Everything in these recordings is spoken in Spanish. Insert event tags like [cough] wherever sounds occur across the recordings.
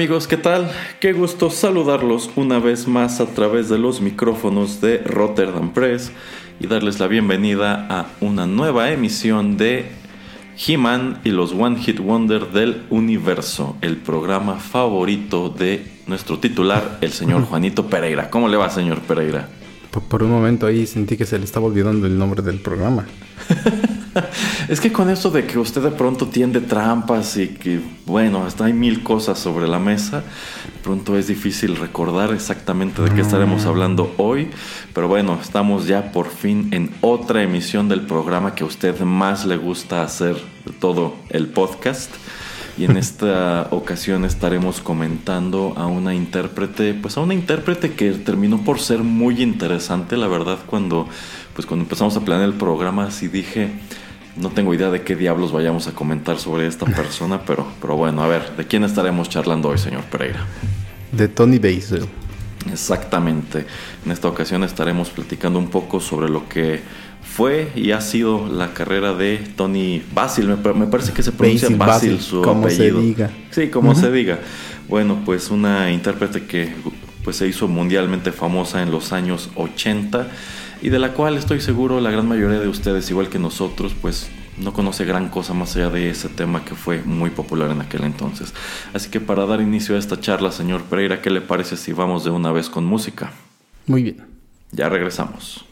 Amigos, ¿qué tal? Qué gusto saludarlos una vez más a través de los micrófonos de Rotterdam Press y darles la bienvenida a una nueva emisión de He-Man y los One Hit Wonder del universo, el programa favorito de nuestro titular, el señor Juanito Pereira. ¿Cómo le va, señor Pereira? Por, por un momento ahí sentí que se le estaba olvidando el nombre del programa. [laughs] [laughs] es que con eso de que usted de pronto tiende trampas y que, bueno, hasta hay mil cosas sobre la mesa, de pronto es difícil recordar exactamente de qué estaremos hablando hoy, pero bueno, estamos ya por fin en otra emisión del programa que a usted más le gusta hacer de todo el podcast. Y en [laughs] esta ocasión estaremos comentando a una intérprete, pues a una intérprete que terminó por ser muy interesante, la verdad, cuando, pues cuando empezamos a planear el programa, así dije, no tengo idea de qué diablos vayamos a comentar sobre esta [laughs] persona, pero, pero bueno, a ver, ¿de quién estaremos charlando hoy, señor Pereira? De Tony Basil. Exactamente. En esta ocasión estaremos platicando un poco sobre lo que fue y ha sido la carrera de Tony Basil. Me, me parece que se pronuncia Basil, Basil, Basil, su como se apellido. diga. Sí, como se diga. Bueno, pues una intérprete que pues se hizo mundialmente famosa en los años 80 y de la cual estoy seguro la gran mayoría de ustedes, igual que nosotros, pues no conoce gran cosa más allá de ese tema que fue muy popular en aquel entonces. Así que para dar inicio a esta charla, señor Pereira, ¿qué le parece si vamos de una vez con música? Muy bien. Ya regresamos.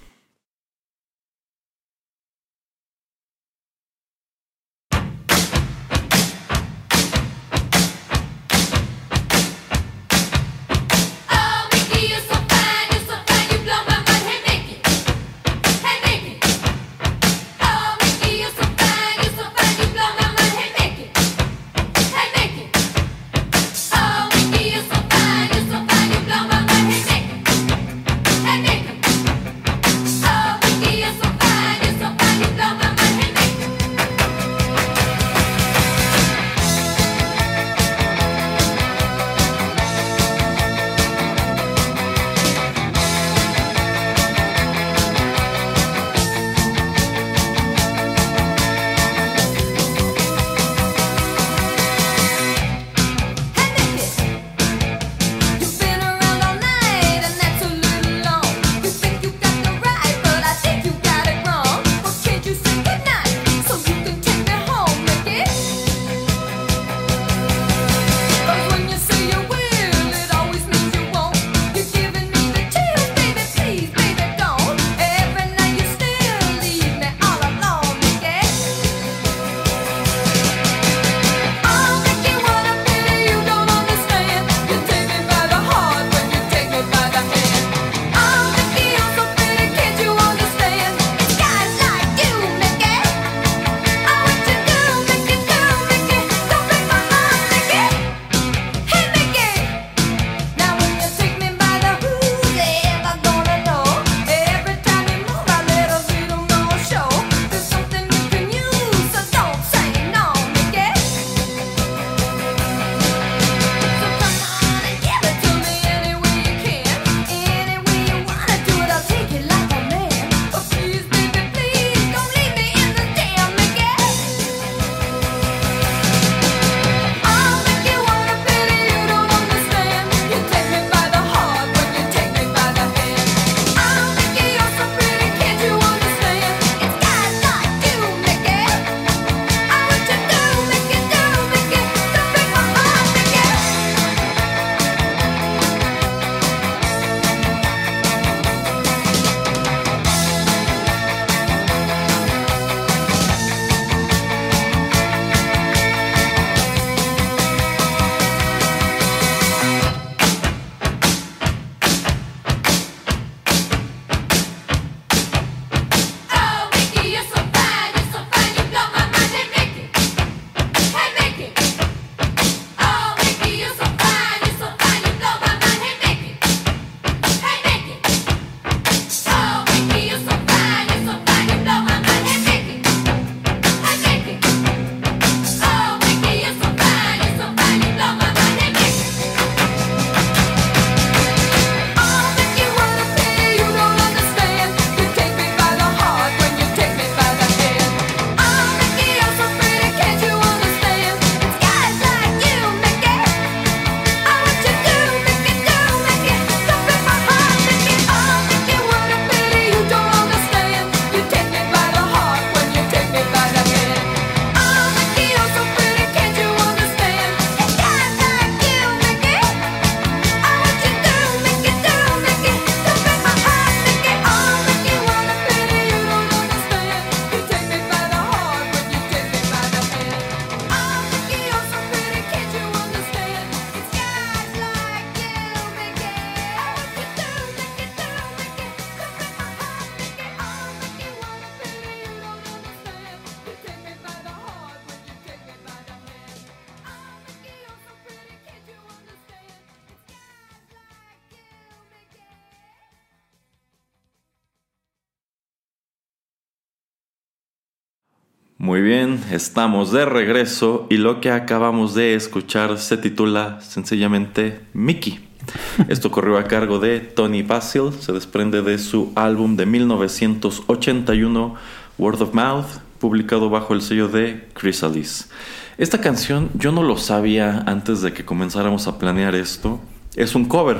Estamos de regreso y lo que acabamos de escuchar se titula sencillamente Mickey. [laughs] Esto corrió a cargo de Tony Basil, se desprende de su álbum de 1981 Word of Mouth, publicado bajo el sello de Chrysalis. Esta canción yo no lo sabía antes de que comenzáramos a planear esto. Es un cover.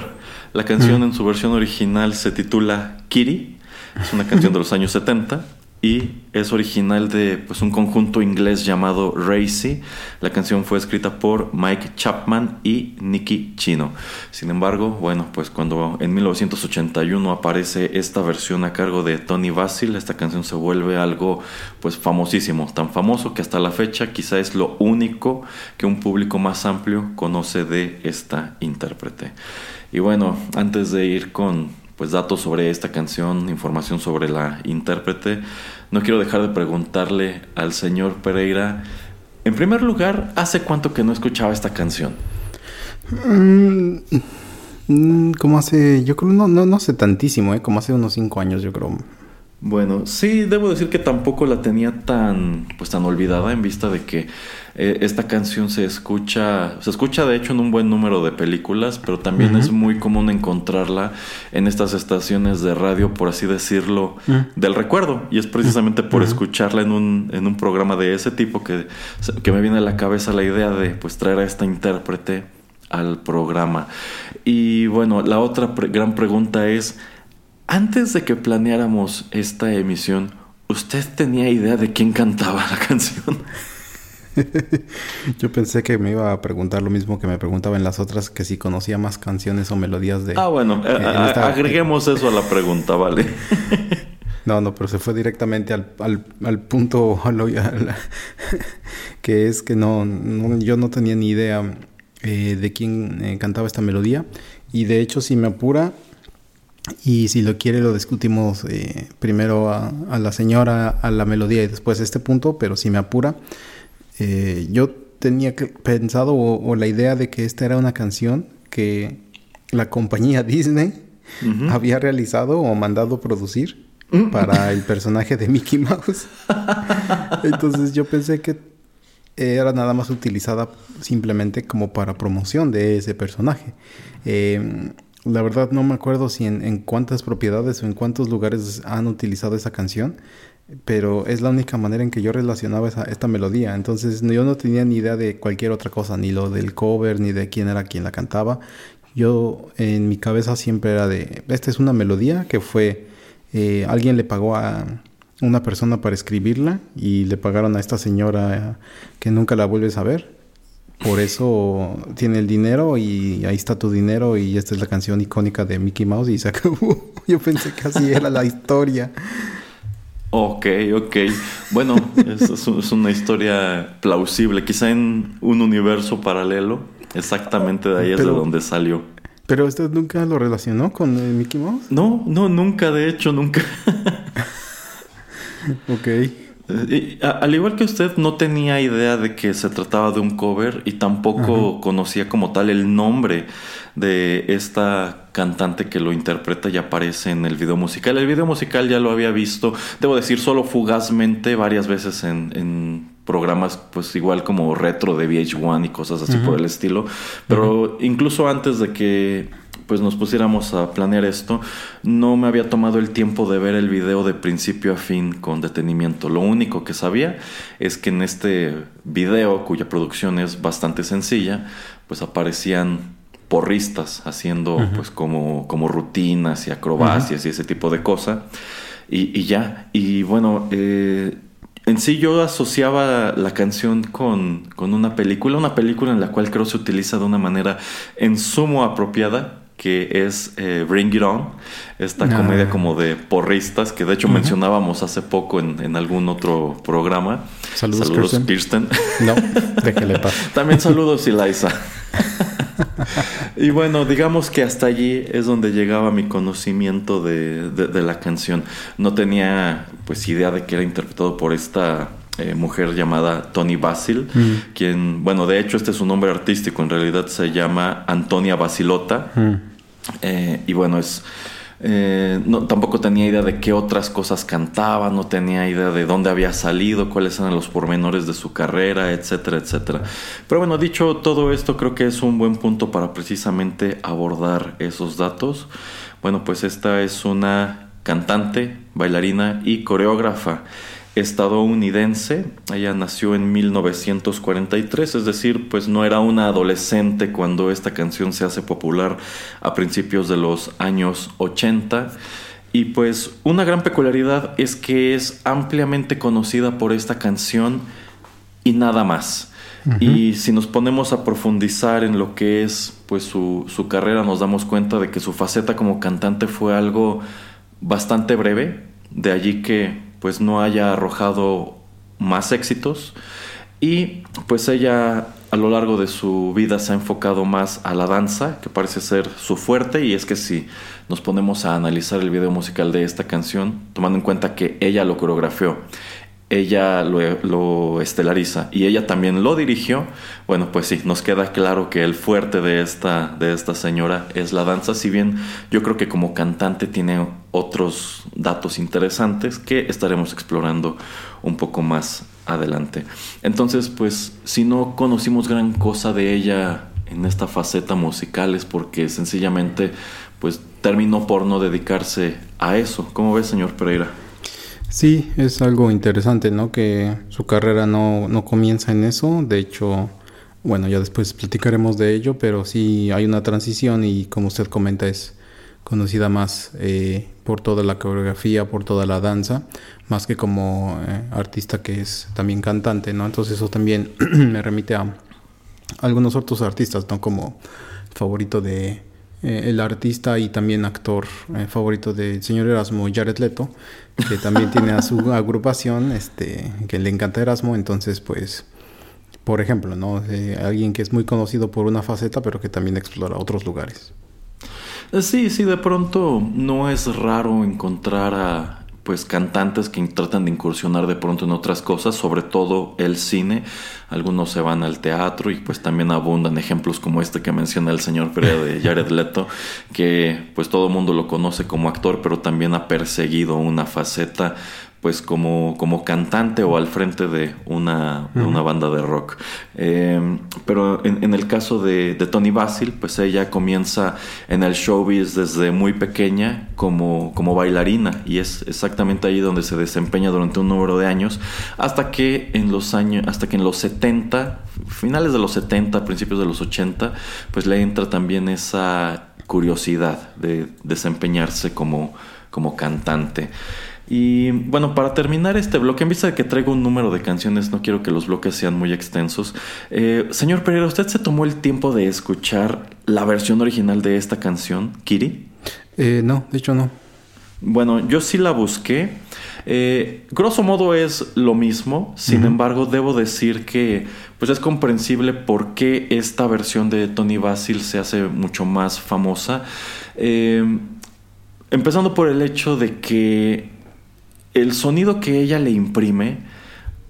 La canción en su versión original se titula Kitty. Es una canción de los [laughs] años 70 y es original de pues, un conjunto inglés llamado Racy. La canción fue escrita por Mike Chapman y Nicky Chino. Sin embargo, bueno, pues cuando en 1981 aparece esta versión a cargo de Tony Basil, esta canción se vuelve algo pues famosísimo, tan famoso que hasta la fecha quizá es lo único que un público más amplio conoce de esta intérprete. Y bueno, antes de ir con pues datos sobre esta canción, información sobre la intérprete, no quiero dejar de preguntarle al señor Pereira, en primer lugar, ¿hace cuánto que no escuchaba esta canción? Mm, mm, como hace, yo creo, no, no, no hace tantísimo, ¿eh? Como hace unos cinco años, yo creo. Bueno, sí, debo decir que tampoco la tenía tan, pues tan olvidada en vista de que eh, esta canción se escucha, se escucha de hecho en un buen número de películas, pero también es muy común encontrarla en estas estaciones de radio, por así decirlo, Mm. del recuerdo. Y es precisamente por escucharla en un, en un programa de ese tipo que, que me viene a la cabeza la idea de pues traer a esta intérprete al programa. Y bueno, la otra pre- gran pregunta es, antes de que planeáramos esta emisión, ¿usted tenía idea de quién cantaba la canción? [laughs] Yo pensé que me iba a preguntar lo mismo que me preguntaba en las otras, que si conocía más canciones o melodías de... Ah, bueno, Eh, esta- agreguemos eso a la pregunta, ¿vale? [laughs] No, no, pero se fue directamente al, al, al punto [laughs] al- que es que no, no- yo no tenía ni idea eh, de quién eh, cantaba esta melodía y de hecho si me apura y si lo quiere lo discutimos eh, primero a, a la señora, a la melodía y después a este punto, pero si me apura, eh, yo tenía pensado o, o la idea de que esta era una canción que la compañía [laughs] Disney Ujú. había realizado o mandado producir para [laughs] el personaje de Mickey Mouse. Entonces yo pensé que era nada más utilizada simplemente como para promoción de ese personaje. Eh, la verdad no me acuerdo si en, cuántas propiedades o en cuántos lugares han utilizado esa canción, pero es la única manera en que yo relacionaba esa, esta melodía. Entonces yo no tenía ni idea de cualquier otra cosa, ni lo del cover, ni de quién era quien la cantaba. Yo en mi cabeza siempre era de, esta es una melodía que fue, eh, alguien le pagó a una persona para escribirla y le pagaron a esta señora que nunca la vuelves a ver. Por eso tiene el dinero y ahí está tu dinero y esta es la canción icónica de Mickey Mouse y se [laughs] acabó. Yo pensé que así era la historia. Ok, ok. Bueno, es, es un- es una historia plausible. Quizá en un universo paralelo. Exactamente de ahí es de Pero- donde salió. Pero usted nunca lo relacionó con eh, Mickey Mouse. No, no, nunca, de hecho, nunca. [laughs] Ok. Y a- al igual que usted, no tenía idea de que se trataba de un cover y tampoco conocía como tal el nombre de esta cantante que lo interpreta y aparece en el video musical. El video musical ya lo había visto, debo decir, solo fugazmente varias veces en, en programas pues igual como retro de VH1 y cosas así por el estilo. Pero incluso antes de que pues nos pusiéramos a planear esto, no me había tomado el tiempo de ver el video de principio a fin con detenimiento. Lo único que sabía es que en este video, cuya producción es bastante sencilla, pues aparecían porristas haciendo pues como, como rutinas y acrobacias y ese tipo de cosas. Y, y ya, y bueno, eh, en sí yo asociaba la canción con, con una película, una película en la cual creo se utiliza de una manera en sumo apropiada, que es eh, Bring It On, esta Ah. comedia como de porristas, que de hecho mencionábamos hace poco en, en algún otro programa. Saludos, Kirsten. Kirsten. No, déjele pasar. [laughs] También saludos, Eliza. [laughs] y bueno, digamos que hasta allí es donde llegaba mi conocimiento de, de- de la canción. No tenía pues idea de que era interpretado por esta eh, mujer llamada Tony Basil, Mm. quien, bueno, de hecho este es su nombre artístico, en realidad se llama Antonia Basilota. Mm. Eh, y bueno, es Eh, no, tampoco tenía idea de qué otras cosas cantaba, no tenía idea de dónde había salido, cuáles eran los pormenores de su carrera, etcétera, etcétera. Pero bueno, dicho todo esto, creo que es un buen punto para precisamente abordar esos datos. Bueno, pues esta es una cantante, bailarina y coreógrafa estadounidense. Ella nació en 1943, es decir, pues no era una adolescente cuando esta canción se hace popular a principios de los años 80. Y pues una gran peculiaridad es que es ampliamente conocida por esta canción y nada más. Y si nos ponemos a profundizar en lo que es pues su, su carrera, nos damos cuenta de que su faceta como cantante fue algo bastante breve, de allí que pues no haya arrojado más éxitos. Y pues ella a lo largo de su vida se ha enfocado más a la danza, que parece ser su fuerte, y es que si nos ponemos a analizar el video musical de esta canción, tomando en cuenta que ella lo coreografió, ella lo, estelariza y ella también lo dirigió, bueno, pues sí, nos queda claro que el fuerte de esta, de esta señora es la danza, si bien yo creo que como cantante tiene otros datos interesantes que estaremos explorando un poco más adelante. Entonces, pues si no conocimos gran cosa de ella en esta faceta musical es porque sencillamente pues terminó por no dedicarse a eso. ¿Cómo ves, señor Pereira? Sí, es algo interesante, ¿no? Que su carrera no, no comienza en eso. De hecho, bueno, ya después platicaremos de ello, pero sí hay una transición y como usted comenta es conocida más eh, por toda la coreografía, por toda la danza, más que como eh, artista que es también cantante, ¿no? Entonces eso también [clears throat] me remite a algunos otros artistas, ¿no? Como favorito de eh, el artista y también actor eh, favorito del señor Erasmo, Jared Leto, que también tiene a su [laughs] agrupación, este, que le encanta Erasmo, entonces pues, por ejemplo, ¿no? Eh, alguien que es muy conocido por una faceta, pero que también explora otros lugares. Sí, sí, de pronto no es raro encontrar a pues cantantes que tratan de incursionar de pronto en otras cosas, sobre todo el cine. Algunos se van al teatro y pues también abundan ejemplos como este que menciona el señor Pereira de [laughs] Jared Leto, que pues todo el mundo lo conoce como actor, pero también ha perseguido una faceta pues como, como cantante o al frente de una, una banda de rock. Eh, pero en, en, el caso de, de, Tony Basil, pues ella comienza en el showbiz desde muy pequeña como, como bailarina y es exactamente ahí donde se desempeña durante un número de años hasta que en los años, hasta que en los 70, finales de los 70, principios de los 80, pues le entra también esa curiosidad de desempeñarse como, como cantante. Y bueno, para terminar este bloque, en vista de que traigo un número de canciones, no quiero que los bloques sean muy extensos. Eh, señor Pereira, ¿usted se tomó el tiempo de escuchar la versión original de esta canción, Kiri? Eh, no, de hecho no. Bueno, yo sí la busqué. Eh, grosso modo es lo mismo, sin uh -huh. embargo debo decir que pues es comprensible por qué esta versión de Tony Basil se hace mucho más famosa. Eh, empezando por el hecho de que el sonido que ella le imprime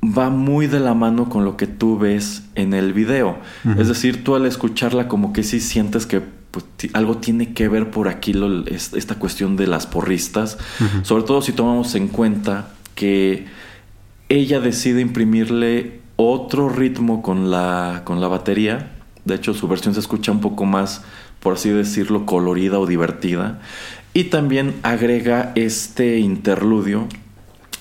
va muy de la mano con lo que tú ves en el video. Uh -huh. Es decir, tú al escucharla como que sí sientes que pues, algo tiene que ver por aquí lo, esta cuestión de las porristas, uh -huh. sobre todo si tomamos en cuenta que ella decide imprimirle otro ritmo con la, con la batería. De hecho, su versión se escucha un poco más, por así decirlo, colorida o divertida. Y también agrega este interludio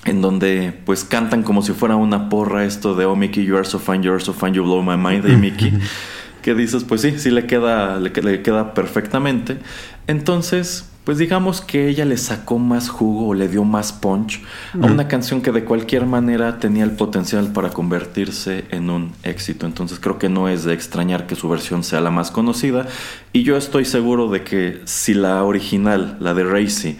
en donde pues cantan como si fuera una porra esto de Oh Mickey, you are so fine, you are so fine, you blow my mind, hey Mickey. [laughs] que dices, pues sí, sí le queda, le, le, queda perfectamente. Entonces, pues digamos que ella le sacó más jugo o le dio más punch a una canción que de cualquier manera tenía el potencial para convertirse en un éxito. Entonces creo que no es de extrañar que su versión sea la más conocida. Y yo estoy seguro de que si la original, la de Racy,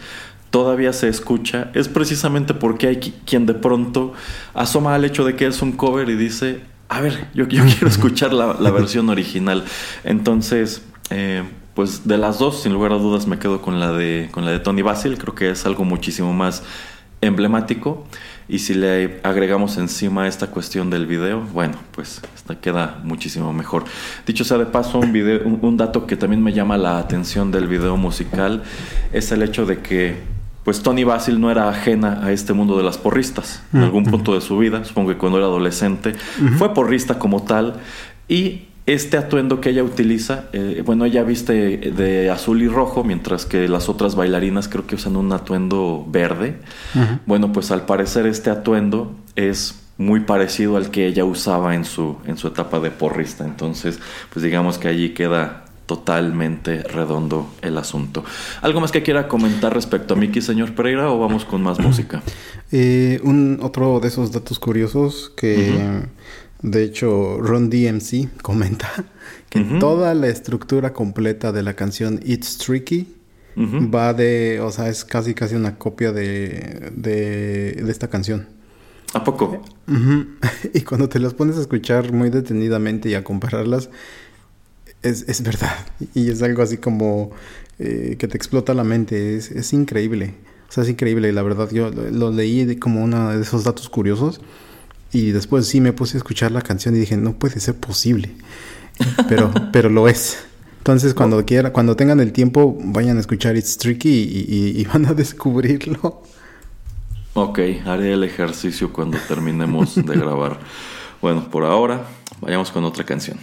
todavía se escucha es precisamente porque hay quien de pronto asoma al hecho de que es un cover y dice, a ver, yo, yo [laughs] quiero escuchar la, la, versión original. Entonces, eh, pues de las dos, sin lugar a dudas, me quedo con la de, con la de Tony Basil. Creo que es algo muchísimo más emblemático. Y si le agregamos encima esta cuestión del video, bueno, pues esta queda muchísimo mejor. Dicho sea de paso, un, video, un, un dato que también me llama la atención del video musical es el hecho de que pues Tony Basil no era ajena a este mundo de las porristas. En algún punto de su vida, supongo que cuando era adolescente, fue porrista como tal. Y este atuendo que ella utiliza, eh, bueno, ella viste de azul y rojo, mientras que las otras bailarinas creo que usan un atuendo verde. Bueno, pues al parecer este atuendo es muy parecido al que ella usaba en su, en su etapa de porrista. Entonces, pues digamos que allí queda totalmente redondo el asunto. ¿Algo más que quiera comentar respecto a Mickey, señor Pereira, o vamos con más música? [clears throat] Eh, un otro de esos datos curiosos que de hecho Ron DMC comenta [laughs] que toda la estructura completa de la canción It's Tricky va de, o sea, es casi casi una copia de, de, de esta canción. ¿A poco? Ujú. [laughs] Y cuando te las pones a escuchar muy detenidamente y a compararlas, es, es verdad. Y es algo así como eh, que te explota la mente. Es, es increíble. O sea, es increíble. La verdad, yo lo, lo leí de como uno de esos datos curiosos. Y después sí me puse a escuchar la canción y dije, no puede ser posible. Pero, [laughs] pero lo es. Entonces, cuando quiera, cuando tengan el tiempo, vayan a escuchar It's Tricky y, y- y van a descubrirlo. Ok, haré el ejercicio cuando terminemos de [laughs] grabar. Bueno, por ahora, vayamos con otra canción.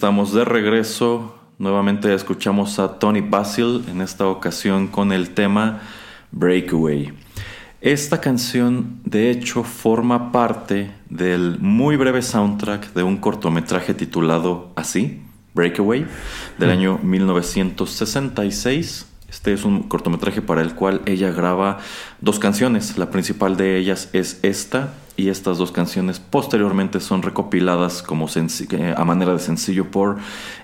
Estamos de regreso. Nuevamente escuchamos a Tony Basil, en esta ocasión con el tema Breakaway. Esta canción, de hecho, forma parte del muy breve soundtrack de un cortometraje titulado así, Breakaway, del año 1966. Este es un cortometraje para el cual ella graba dos canciones. La principal de ellas es esta y estas dos canciones posteriormente son recopiladas como eh, a manera de sencillo por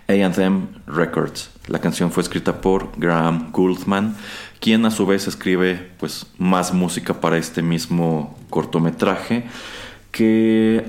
A&M Records. La canción fue escrita por Graham Gouldman, quien a su vez escribe pues más música para este mismo cortometraje que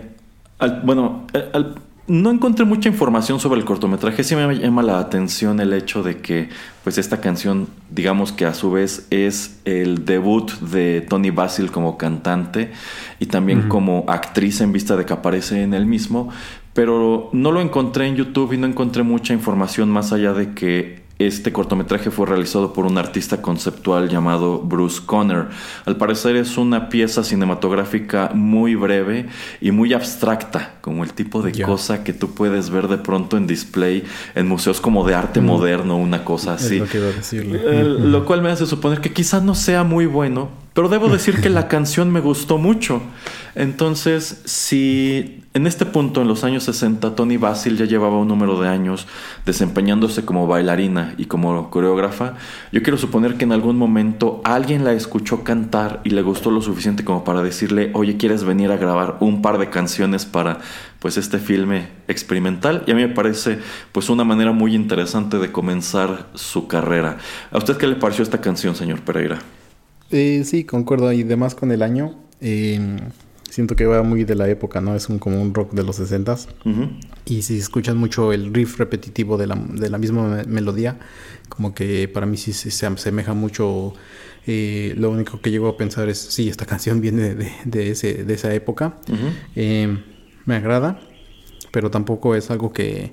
bueno, al- no encontré mucha información sobre el cortometraje. Sí me llama la atención el hecho de que, pues, esta canción, digamos que a su vez es el debut de Tony Basil como cantante y también como actriz en vista de que aparece en el mismo. pero no lo encontré en YouTube y no encontré mucha información más allá de que este cortometraje fue realizado por un artista conceptual llamado Bruce Conner. Al parecer es una pieza cinematográfica muy breve y muy abstracta, como el tipo de cosa que tú puedes ver de pronto en display en museos como de arte moderno, una cosa Es así. lo que iba a decirle. Eh, lo cual me hace suponer que quizás no sea muy bueno, pero debo decir que la canción me gustó mucho. Entonces, si en este punto, en los años 60, Tony Basil ya llevaba un número de años desempeñándose como bailarina y como coreógrafa, yo quiero suponer que en algún momento alguien la escuchó cantar y le gustó lo suficiente como para decirle, oye, ¿quieres venir a grabar un par de canciones para pues este filme experimental? Y a mí me parece pues una manera muy interesante de comenzar su carrera. ¿A usted qué le pareció esta canción, señor Pereira? Eh, sí, concuerdo. Y además con el año, eh, siento que va muy de la época, ¿no? Es un, como un rock de los 60s. Ujú. Y si escuchas mucho el riff repetitivo de la, de la misma me- melodía, como que para mí sí, sí se asemeja mucho. eh, lo único que llego a pensar es, sí, esta [laughs] canción viene de, de ese, de esa época. Eh, me agrada, pero tampoco es algo que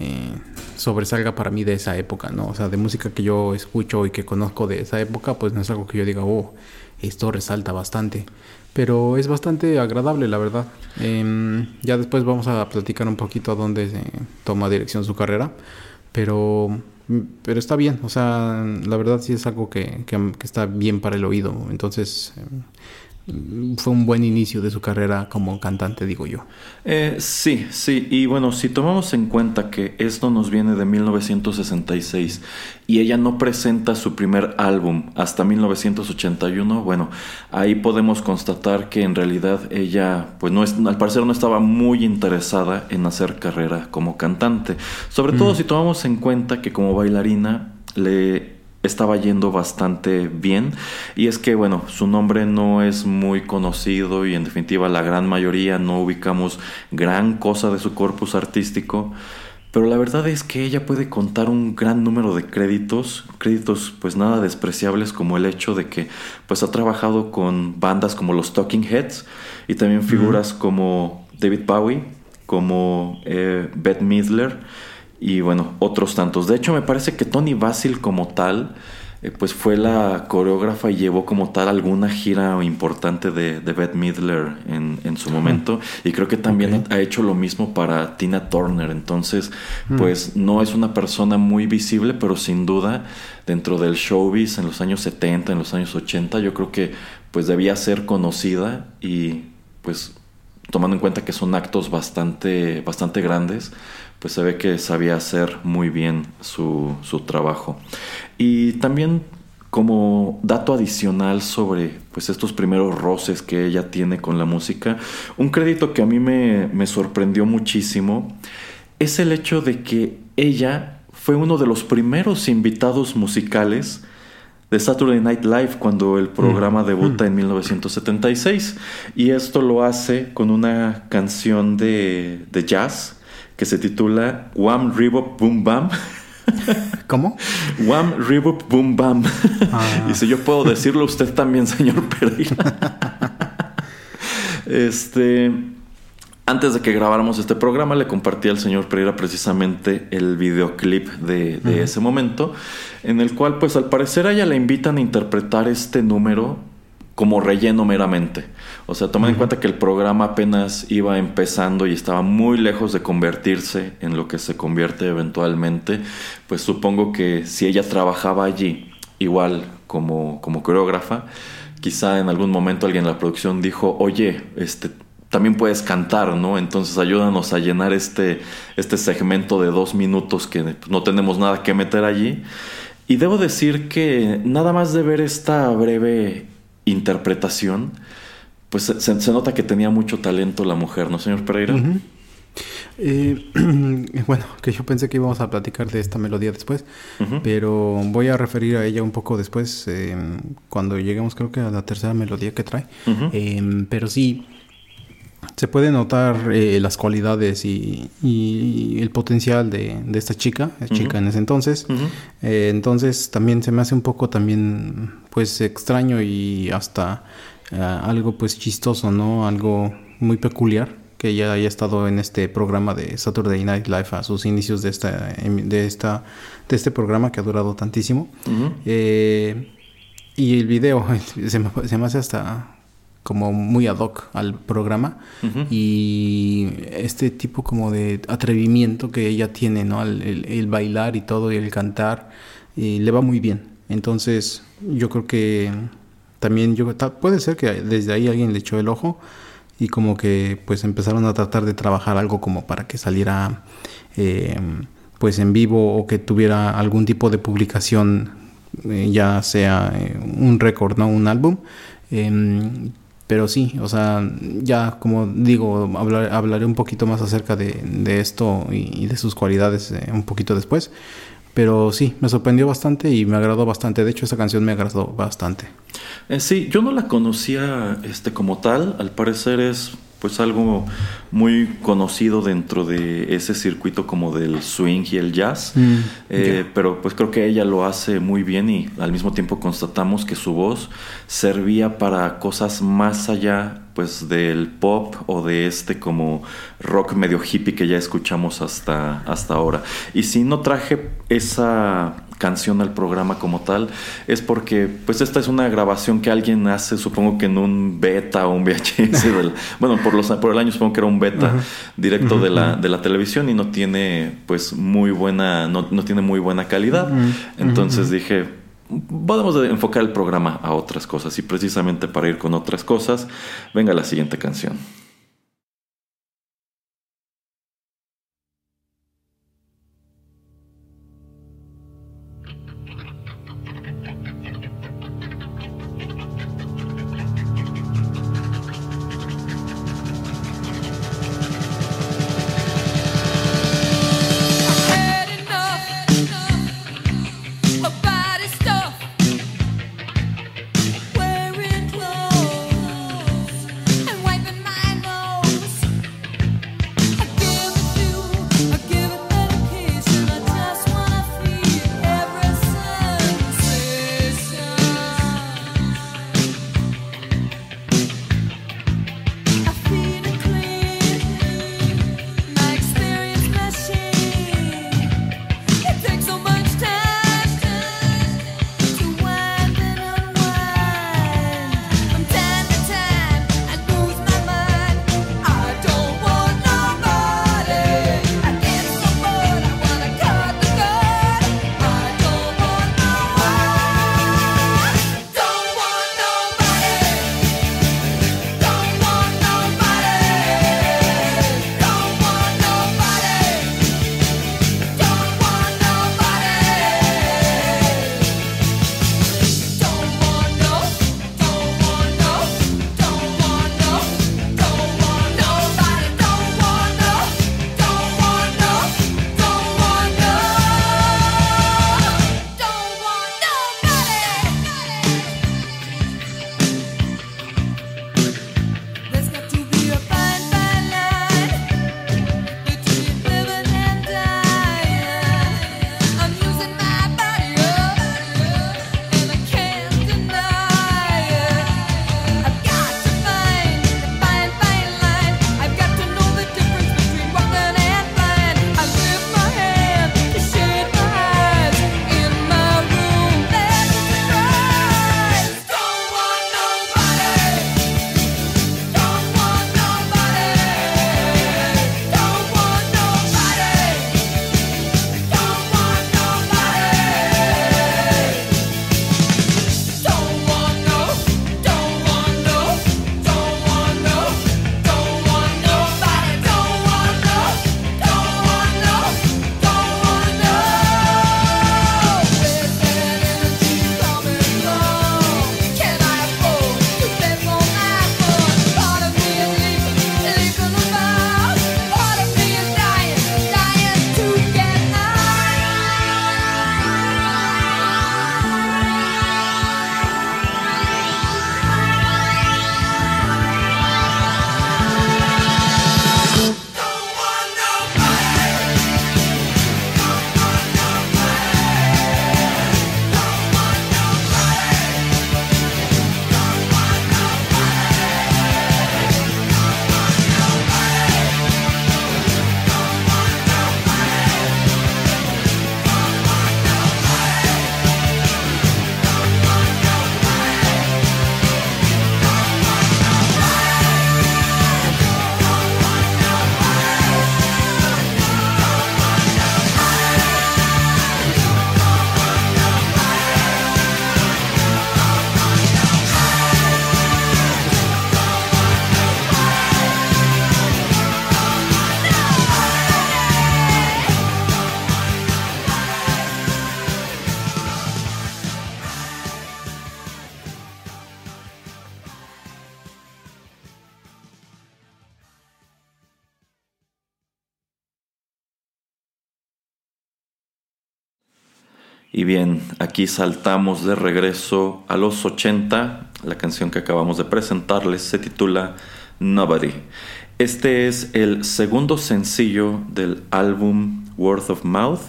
eh, sobresalga para mí de esa época, ¿no? O sea, de música que yo escucho y que conozco de esa época, pues no es algo que yo diga, oh, esto resalta bastante. Pero es bastante agradable, la verdad. Em, ya después vamos a platicar un poquito a dónde se toma dirección su carrera. Pero, pero está bien, o sea, la verdad sí es algo que, que- que está bien para el oído. Entonces, em, fue un buen inicio de su carrera como cantante, digo yo. Eh, sí, sí, y bueno, si tomamos en cuenta que esto nos viene de 1966 y ella no presenta su primer álbum hasta 1981, bueno, ahí podemos constatar que en realidad ella, pues no es, al parecer no estaba muy interesada en hacer carrera como cantante, sobre todo si tomamos en cuenta que como bailarina le estaba yendo bastante bien. Y es que bueno su nombre no es muy conocido y en definitiva la gran mayoría no ubicamos gran cosa de su corpus artístico. Pero la verdad es que ella puede contar un gran número de créditos créditos pues nada despreciables como el hecho de que pues ha trabajado con bandas como los Talking Heads y también figuras como David Bowie como eh, Bette Midler y bueno, otros tantos. De hecho, me parece que Tony Basil como tal, eh, pues fue la coreógrafa y llevó como tal alguna gira importante de, de Bette Midler en, en su momento. Y creo que también ha hecho lo mismo para Tina Turner. Entonces, pues no es una persona muy visible, pero sin duda dentro del showbiz en los años 70, en los años 80, yo creo que pues debía ser conocida y pues tomando en cuenta que son actos bastante, bastante grandes, pues se ve que sabía hacer muy bien su, su trabajo. Y también como dato adicional sobre pues estos primeros roces que ella tiene con la música, un crédito que a mí me, me sorprendió muchísimo es el hecho de que ella fue uno de los primeros invitados musicales de Saturday Night Live cuando el programa debuta en 1976 y esto lo hace con una canción de, de jazz que se titula Wham Rebop Boom Bam. ¿Cómo? Wham Rebop Boom Bam. Ah. y si yo puedo decirlo usted también, señor Pereira. este antes de que grabáramos este programa, le compartí al señor Pereira precisamente el videoclip de, de ese momento, en el cual, pues al parecer, a ella le invitan a interpretar este número como relleno meramente. O sea, tomando en cuenta que el programa apenas iba empezando y estaba muy lejos de convertirse en lo que se convierte eventualmente, pues supongo que si ella trabajaba allí, igual como, como coreógrafa, quizá en algún momento alguien en la producción dijo, oye, este también puedes cantar, ¿no? Entonces ayúdanos a llenar este, este segmento de dos minutos que no tenemos nada que meter allí. Y debo decir que nada más de ver esta breve interpretación, pues se, se nota que tenía mucho talento la mujer, ¿no, señor Pereira? Eh, [clears throat] bueno, que yo pensé que íbamos a platicar de esta melodía después, pero voy a referir a ella un poco después, eh, cuando lleguemos creo que a la tercera melodía que trae. Eh, pero sí, se puede notar eh, las cualidades y, y el potencial de, de esta chica, chica en ese entonces. Eh, entonces también se me hace un poco también pues extraño y hasta eh, algo pues chistoso, ¿no? Algo muy peculiar que ella haya estado en este programa de Saturday Night Live a sus inicios de esta, em, de esta, de este programa que ha durado tantísimo. Eh, y el video [laughs] se me, se me hace hasta como muy ad hoc al programa y este tipo como de atrevimiento que ella tiene, ¿no? El, el bailar y todo y el cantar y le va muy bien. Entonces yo creo que también yo puede ser que desde ahí alguien le echó el ojo y como que pues empezaron a tratar de trabajar algo como para que saliera eh, pues en vivo o que tuviera algún tipo de publicación eh, ya sea eh, un récord no un álbum Em, pero sí, o sea, ya como digo, hablar- hablaré un poquito más acerca de, esto y, y de sus cualidades eh, un poquito después. Pero sí, me sorprendió bastante y me agradó bastante. De hecho, esa canción me agradó bastante. Eh, sí, yo no la conocía este, como tal. Al parecer es pues algo muy conocido dentro de ese circuito como del swing y el jazz. Mm, Eh, Pero pues creo que ella lo hace muy bien y al mismo tiempo constatamos que su voz servía para cosas más allá pues del pop o de este como rock medio hippie que ya escuchamos hasta, hasta ahora. Y si no traje esa canción al programa como tal, es porque pues esta es una grabación que alguien hace, supongo que en un beta o un VHS [laughs] del, bueno, por los por el año supongo que era un beta directo de la de la televisión y no tiene pues muy buena no, no tiene muy buena calidad. Entonces dije, podemos de- enfocar el programa a otras cosas y precisamente para ir con otras cosas, venga la siguiente canción. Aquí saltamos de regreso a los 80. La canción que acabamos de presentarles se titula Nobody. Este es el segundo sencillo del álbum Word of Mouth,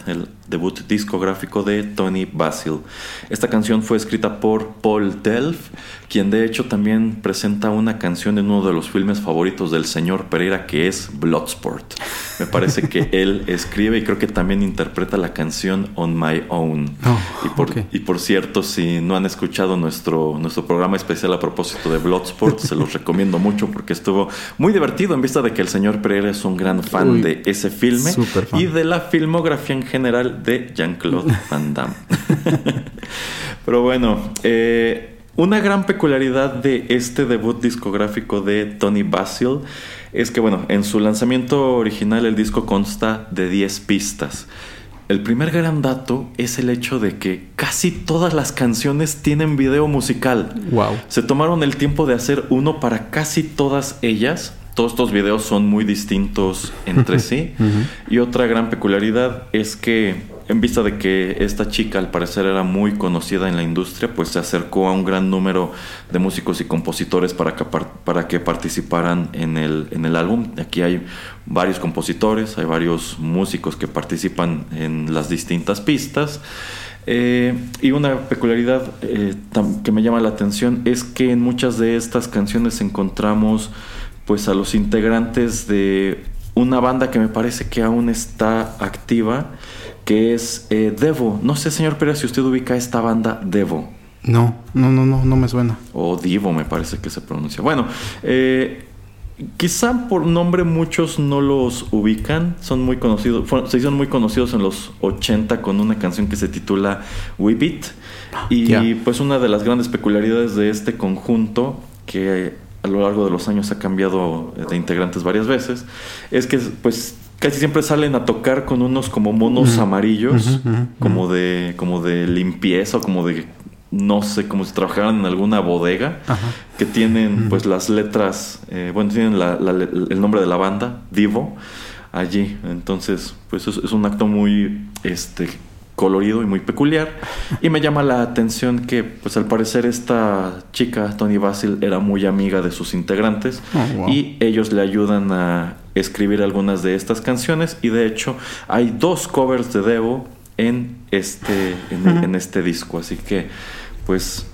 debut discográfico de Tony Basil. Esta canción fue escrita por Paul Delph, quien de hecho también presenta una canción en uno de los filmes favoritos del señor Pereira que es Bloodsport. Me parece que [laughs] él escribe y creo que también interpreta la canción On My Own. Oh, y, por, ok. y por cierto, si no han escuchado nuestro, nuestro programa especial a propósito de Bloodsport, se los recomiendo mucho porque estuvo muy divertido en vista de que el señor Pereira es un gran fan Uy, de ese filme y de la filmografía en general de Jean-Claude Van Damme. [laughs] Pero bueno, eh, una gran peculiaridad de este debut discográfico de Tony Basil es que, bueno, en su lanzamiento original el disco consta de 10 pistas. El primer gran dato es el hecho de que casi todas las canciones tienen video musical. Wow. Se tomaron el tiempo de hacer uno para casi todas ellas. Todos estos videos son muy distintos entre sí. Y otra gran peculiaridad es que, en vista de que esta chica al parecer era muy conocida en la industria, pues se acercó a un gran número de músicos y compositores para que, par- para que participaran en el, en el álbum. Aquí hay varios compositores, hay varios músicos que participan en las distintas pistas. Eh, y una peculiaridad eh, que me llama la atención es que en muchas de estas canciones encontramos pues a los integrantes de una banda que me parece que aún está activa, que es eh, Devo. No sé, señor Pérez, si usted ubica esta banda Devo. No, no, no, no, no me suena. O Divo me parece que se pronuncia. Bueno, eh, quizá por nombre muchos no los ubican. Son muy conocidos. fueron- se hicieron muy conocidos en los 80 con una canción que se titula We Beat. Y pues una de las grandes peculiaridades de este conjunto, que a lo largo de los años ha cambiado de integrantes varias veces, es que pues casi siempre salen a tocar con unos como monos amarillos, como de como de limpieza o como de no sé, como si trabajaran en alguna bodega, Ajá. que tienen pues las letras, eh, bueno, tienen la- la- el nombre de la banda, Divo, allí. Entonces, pues es, es un acto muy este colorido y muy peculiar. Y me llama la atención que, pues al parecer esta chica, Tony Basil, era muy amiga de sus integrantes Oh, wow. y ellos le ayudan a escribir algunas de estas canciones y de hecho hay dos covers de Devo en este, en, en este disco. Así que, pues,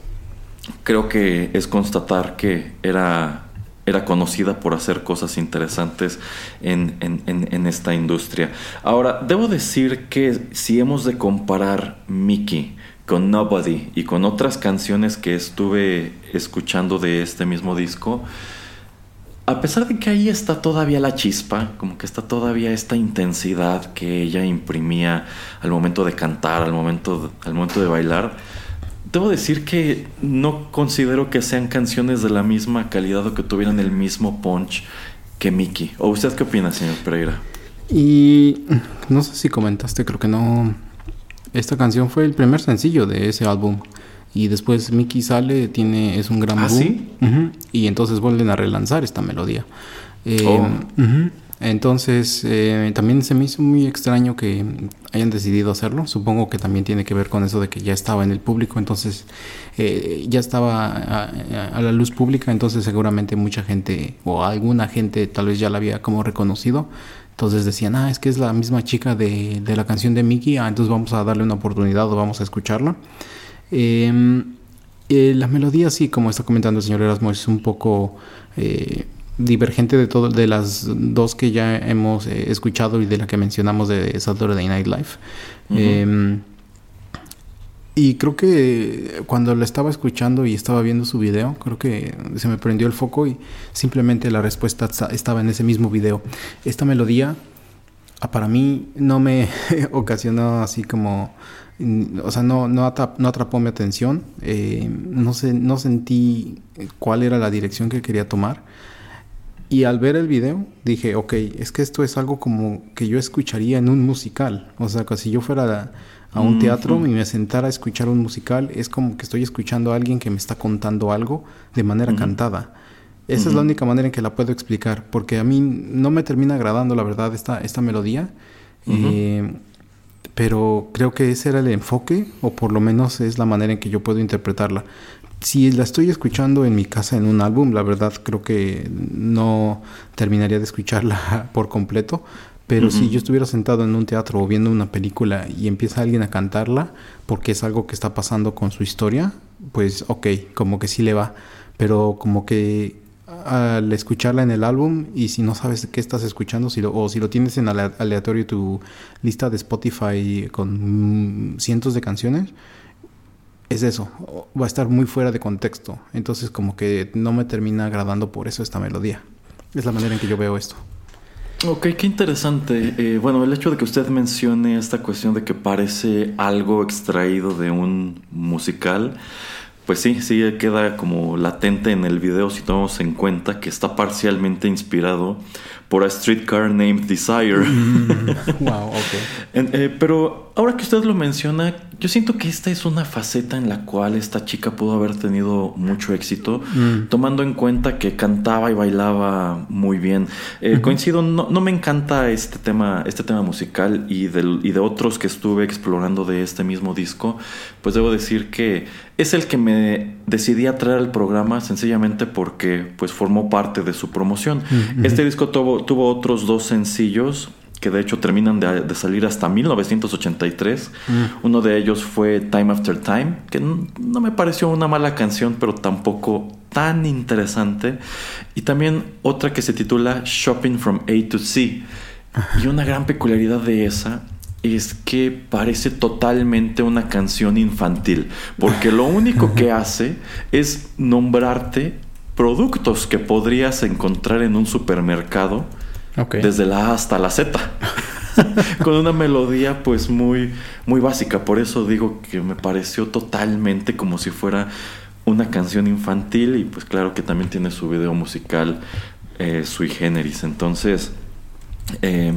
creo que es constatar que era, era conocida por hacer cosas interesantes en, en- en- esta industria. Ahora, debo decir que si hemos de comparar Mickey con Nobody y con otras canciones que estuve escuchando de este mismo disco, a pesar de que ahí está todavía la chispa, como que está todavía esta intensidad que ella imprimía al momento de cantar, al momento, al momento de bailar, debo decir que no considero que sean canciones de la misma calidad o que tuvieran el mismo punch que Mickey. ¿O usted qué opina, señor Pereira? Y no sé si comentaste, creo que no. Esta canción fue el primer sencillo de ese álbum. Y después Mickey sale, tiene, es un gran ¿Ah, boom. sí? Y entonces vuelven a relanzar esta melodía. Eh, Oh. Entonces, eh, también se me hizo muy extraño que hayan decidido hacerlo. Supongo que también tiene que ver con eso de que ya estaba en el público, entonces eh, ya estaba a, la luz pública, entonces seguramente mucha gente o alguna gente tal vez ya la había como reconocido. Entonces decían, ah, es que es la misma chica de, de la canción de Mickey, ah, entonces vamos a darle una oportunidad o vamos a escucharla. Eh, eh, la melodía, sí, como está comentando el señor Erasmo, es un poco eh, divergente de todo, de las dos que ya hemos eh, escuchado y de la que mencionamos de Saturday Night Live. Eh, y creo que cuando la estaba escuchando y estaba viendo su video, creo que se me prendió el foco y simplemente la respuesta esta- estaba en ese mismo video. Esta melodía, ah, para mí, no me [laughs] ocasionó así como... mm, O sea, no, no, atra- no atrapó mi atención. eh, no, sé, no sentí cuál era la dirección que quería tomar. Y al ver el video dije, ok, es que esto es algo como que yo escucharía en un musical. O sea, que si yo fuera a, un teatro y me sentara a escuchar un musical, es como que estoy escuchando a alguien que me está contando algo de manera cantada. Esa es la única manera en que la puedo explicar, porque a mí no me termina agradando, la verdad, esta, esta melodía. Eh, pero creo que ese era el enfoque, o por lo menos es la manera en que yo puedo interpretarla. Si la estoy escuchando en mi casa en un álbum, la verdad creo que no terminaría de escucharla [laughs] por completo. Pero si yo estuviera sentado en un teatro o viendo una película y empieza alguien a cantarla, porque es algo que está pasando con su historia, pues ok, como que sí le va. Pero como que al escucharla en el álbum y si no sabes qué estás escuchando si lo- o si lo tienes en ale- aleatorio tu lista de Spotify con cientos de canciones, es eso, va a estar muy fuera de contexto. Entonces como que no me termina agradando por eso esta melodía. Es la manera en que yo veo esto. Ok, qué interesante. Eh, bueno, el hecho de que usted mencione esta cuestión de que parece algo extraído de un musical, pues sí, sí queda como latente en el video si tomamos en cuenta que está parcialmente inspirado por A Streetcar Named Desire. [laughs] wow, ok. Eh, pero ahora que usted lo menciona, yo siento que esta es una faceta en la cual esta chica pudo haber tenido mucho éxito, tomando en cuenta que cantaba y bailaba muy bien. Eh, Coincido, no, no me encanta este tema, este tema musical y, del- y de otros que estuve explorando de este mismo disco, pues debo decir que es el que me decidí a traer al programa sencillamente porque pues formó parte de su promoción. Este disco tuvo, tuvo otros dos sencillos que de hecho terminan de, de salir hasta 1983. Uno de ellos fue Time After Time, que no me pareció una mala canción, pero tampoco tan interesante. Y también otra que se titula Shopping from A to C. Y una gran peculiaridad de esa es que parece totalmente una canción infantil, porque lo único que [laughs] hace es nombrarte productos que podrías encontrar en un supermercado desde la A hasta la Z. [laughs] Con una melodía pues muy, muy básica. Por eso digo que me pareció totalmente como si fuera una canción infantil y pues claro que también tiene su video musical eh, sui generis. Entonces, eh,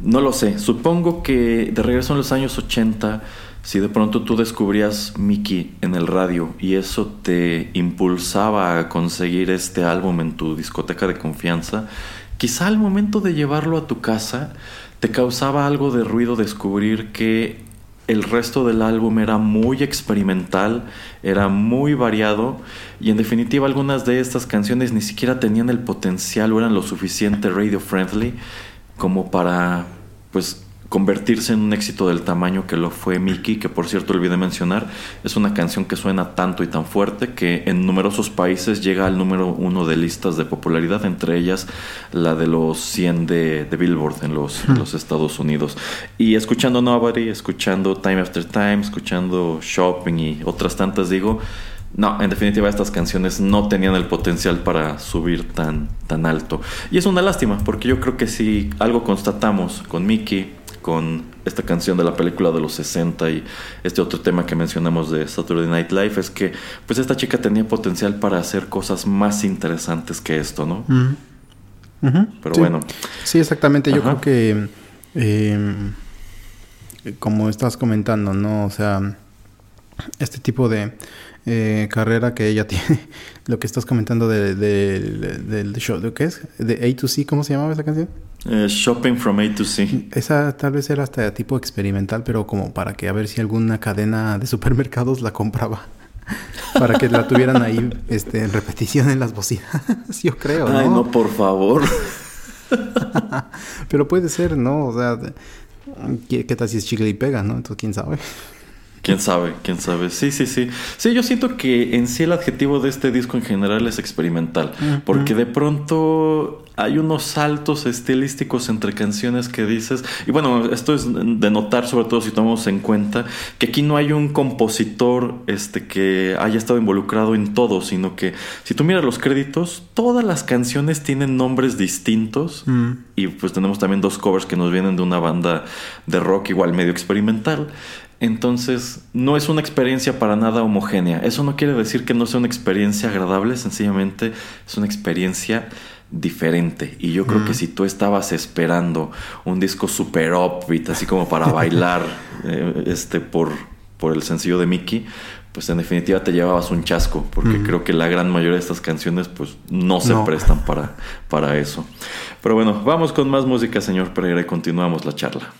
no lo sé. Supongo que de regreso en los años 80, si de pronto tú descubrías Mickey en el radio y eso te impulsaba a conseguir este álbum en tu discoteca de confianza, quizá al momento de llevarlo a tu casa te causaba algo de ruido descubrir que el resto del álbum era muy experimental, era muy variado y en definitiva algunas de estas canciones ni siquiera tenían el potencial o eran lo suficiente radio friendly como para pues convertirse en un éxito del tamaño que lo fue Mickey, que por cierto olvidé mencionar, es una canción que suena tanto y tan fuerte que en numerosos países llega al número uno de listas de popularidad, entre ellas la de los 100 de, de Billboard en los, en los Estados Unidos. Y escuchando Nobody, escuchando Time After Time, escuchando Shopping y otras tantas, digo, no, en definitiva estas canciones no tenían el potencial para subir tan, tan alto. Y es una lástima, porque yo creo que si algo constatamos con Mickey, con esta canción de la película de los 60 y este otro tema que mencionamos de Saturday Night Live, es que pues esta chica tenía potencial para hacer cosas más interesantes que esto, ¿no? Pero sí. bueno. Sí, exactamente. Yo Ajá. creo que, eh, como estás comentando, ¿no? O sea, este tipo de eh, carrera que ella [laughs] tiene, lo que estás comentando de- de- del show, ¿de qué es? De A to C, ¿cómo se llamaba esa canción? Eh, shopping from A to C. Esa tal vez era hasta tipo experimental, pero como para que a ver si alguna cadena de supermercados la compraba. [laughs] para que la tuvieran ahí este, en repetición en las bocinas. [laughs] Yo creo, ¿no? Ay, no, por favor. Pero puede ser, ¿no? O sea, de- ¿qué, qué tal si es chicle y pega, no? Entonces, ¿quién sabe? ¿Quién sabe? ¿Quién sabe? Sí, sí, sí. Sí, yo siento que en sí el adjetivo de este disco en general es experimental. Porque de pronto hay unos saltos estilísticos entre canciones que dices. Y bueno, esto es de notar, sobre todo si tomamos en cuenta que aquí no hay un compositor este, que haya estado involucrado en todo, sino que si tú miras los créditos, todas las canciones tienen nombres distintos. Y pues tenemos también dos covers que nos vienen de una banda de rock igual medio experimental. Entonces, no es una experiencia para nada homogénea. Eso no quiere decir que no sea una experiencia agradable, sencillamente es una experiencia diferente. Y yo creo que si tú estabas esperando un disco super upbeat, así como para bailar [laughs] eh, este por, por el sencillo de Mickey, pues en definitiva te llevabas un chasco, porque creo que la gran mayoría de estas canciones pues no se No. prestan para, para eso. Pero bueno, vamos con más música, señor Pereira, y continuamos la charla.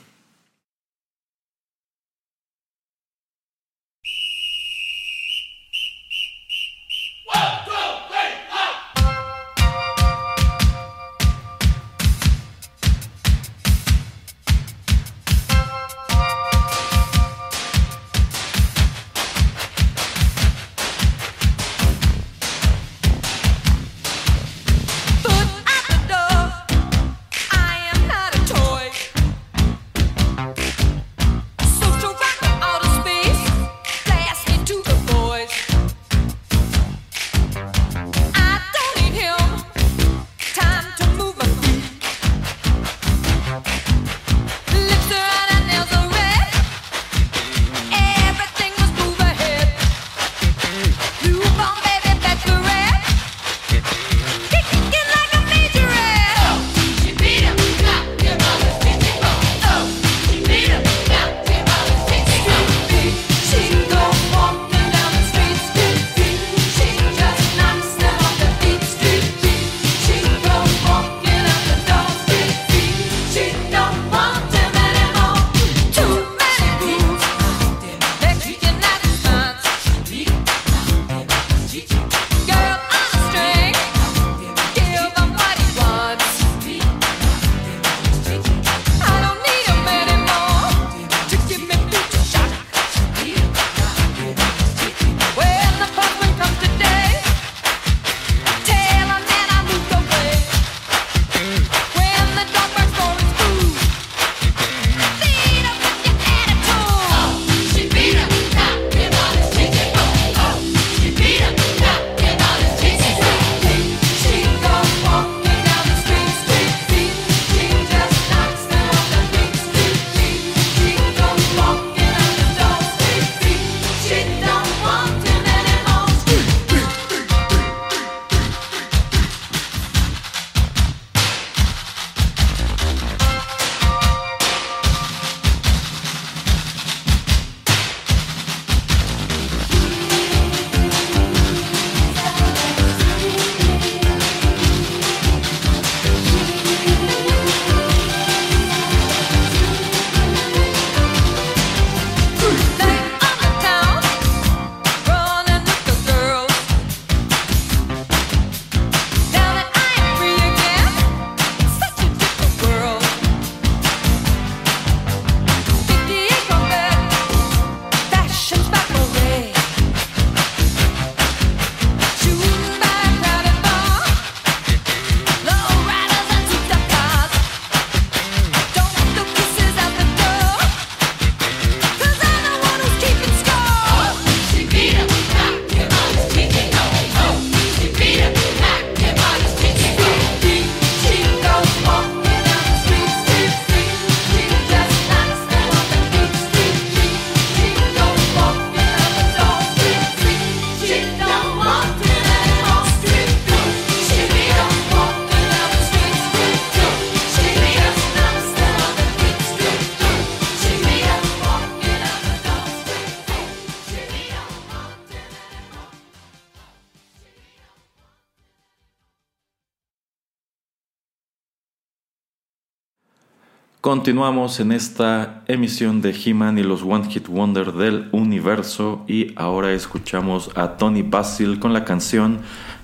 Continuamos en esta emisión de He-Man y los One Hit Wonder del universo y ahora escuchamos a Tony Basil con la canción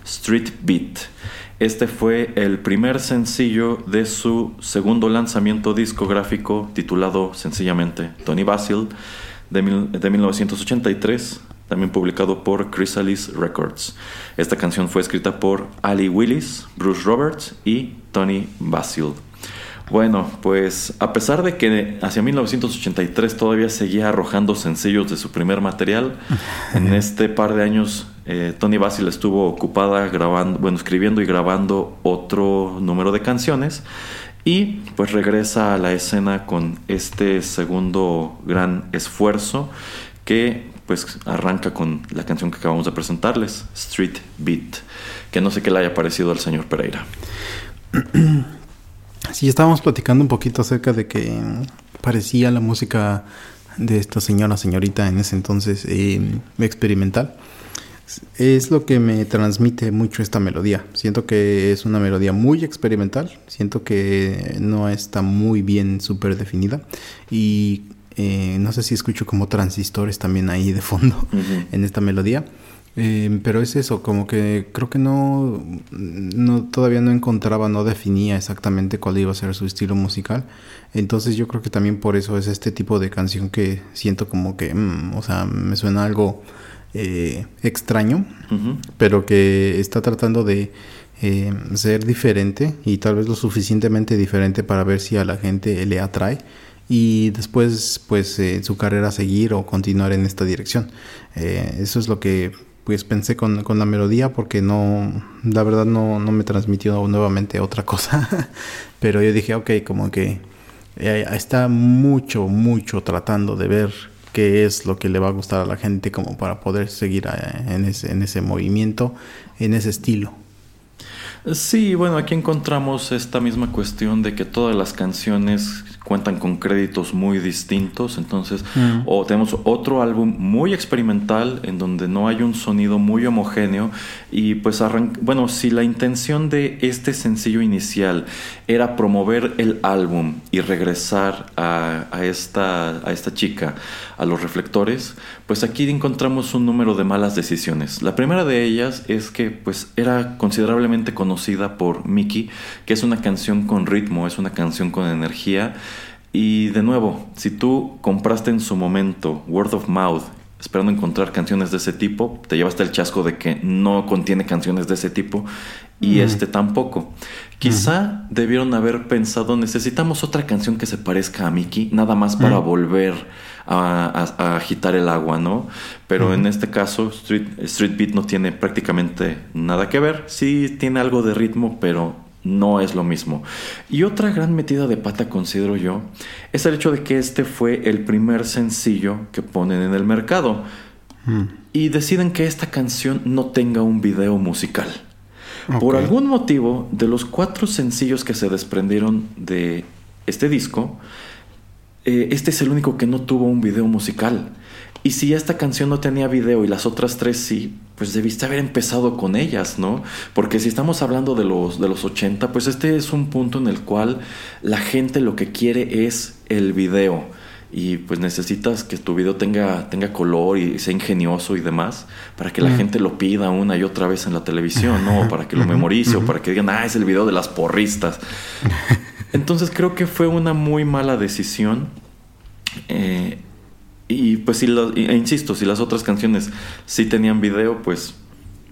Street Beat. Este fue el primer sencillo de su segundo lanzamiento discográfico titulado sencillamente Tony Basil de, de 1983, también publicado por Chrysalis Records. Esta canción fue escrita por Ali Willis, Bruce Roberts y Tony Basil. Bueno, pues a pesar de que hacia 1983 todavía seguía arrojando sencillos de su primer material, [laughs] en este par de años eh, Tony Basil estuvo ocupada grabando, bueno, escribiendo y grabando otro número de canciones y pues regresa a la escena con este segundo gran esfuerzo que pues arranca con la canción que acabamos de presentarles, Street Beat, que no sé qué le haya parecido al señor Pereira. [clears throat] Sí, estábamos platicando un poquito acerca de que parecía la música de esta señora, señorita en ese entonces eh, experimental. Es lo que me transmite mucho esta melodía. Siento que es una melodía muy experimental. Siento que no está muy bien súper definida. Y eh, no sé si escucho como transistores también ahí de fondo en esta melodía. Eh, pero es eso, como que creo que no, no, todavía no encontraba, no definía exactamente cuál iba a ser su estilo musical. Entonces yo creo que también por eso es este tipo de canción que siento como que, mm, o sea, me suena algo eh, extraño, pero que está tratando de eh, ser diferente y tal vez lo suficientemente diferente para ver si a la gente le atrae y después pues eh, su carrera seguir o continuar en esta dirección. Eh, eso es lo que pues pensé con, con la melodía porque no, la verdad no, no me transmitió nuevamente otra cosa, [laughs] pero yo dije, ok, como que eh, está mucho, mucho tratando de ver qué es lo que le va a gustar a la gente como para poder seguir eh, en ese, en ese movimiento, en ese estilo. Sí, bueno, aquí encontramos esta misma cuestión de que todas las canciones cuentan con créditos muy distintos, entonces Mm. o tenemos otro álbum muy experimental en donde no hay un sonido muy homogéneo y pues bueno, si la intención de este sencillo inicial era promover el álbum y regresar a, a esta, a esta chica a los reflectores, pues aquí encontramos un número de malas decisiones. La primera de ellas es que pues era considerablemente conocida por Mickey, que es una canción con ritmo, es una canción con energía. Y de nuevo, si tú compraste en su momento Word of Mouth esperando encontrar canciones de ese tipo, te llevaste el chasco de que no contiene canciones de ese tipo y este tampoco. Quizá debieron haber pensado, necesitamos otra canción que se parezca a Mickey, nada más para volver a, a- a agitar el agua, ¿no? Pero en este caso, Street, Street Beat no tiene prácticamente nada que ver. Sí tiene algo de ritmo, pero no es lo mismo. Y otra gran metida de pata, considero yo, es el hecho de que este fue el primer sencillo que ponen en el mercado. Y deciden que esta canción no tenga un video musical. Por algún motivo, de los cuatro sencillos que se desprendieron de este disco, eh, este es el único que no tuvo un video musical. Y si esta canción no tenía video y las otras tres sí, pues debiste haber empezado con ellas, ¿no? Porque si estamos hablando de los, de los 80, pues este es un punto en el cual la gente lo que quiere es el video. Y pues necesitas que tu video tenga, tenga color y sea ingenioso y demás, para que la gente lo pida una y otra vez en la televisión, ¿no? O para que lo memorice o para que digan, ah, es el video de las porristas. [laughs] Entonces creo que fue una muy mala decisión. Eh, y pues si lo- e insisto, si las otras canciones sí tenían video, pues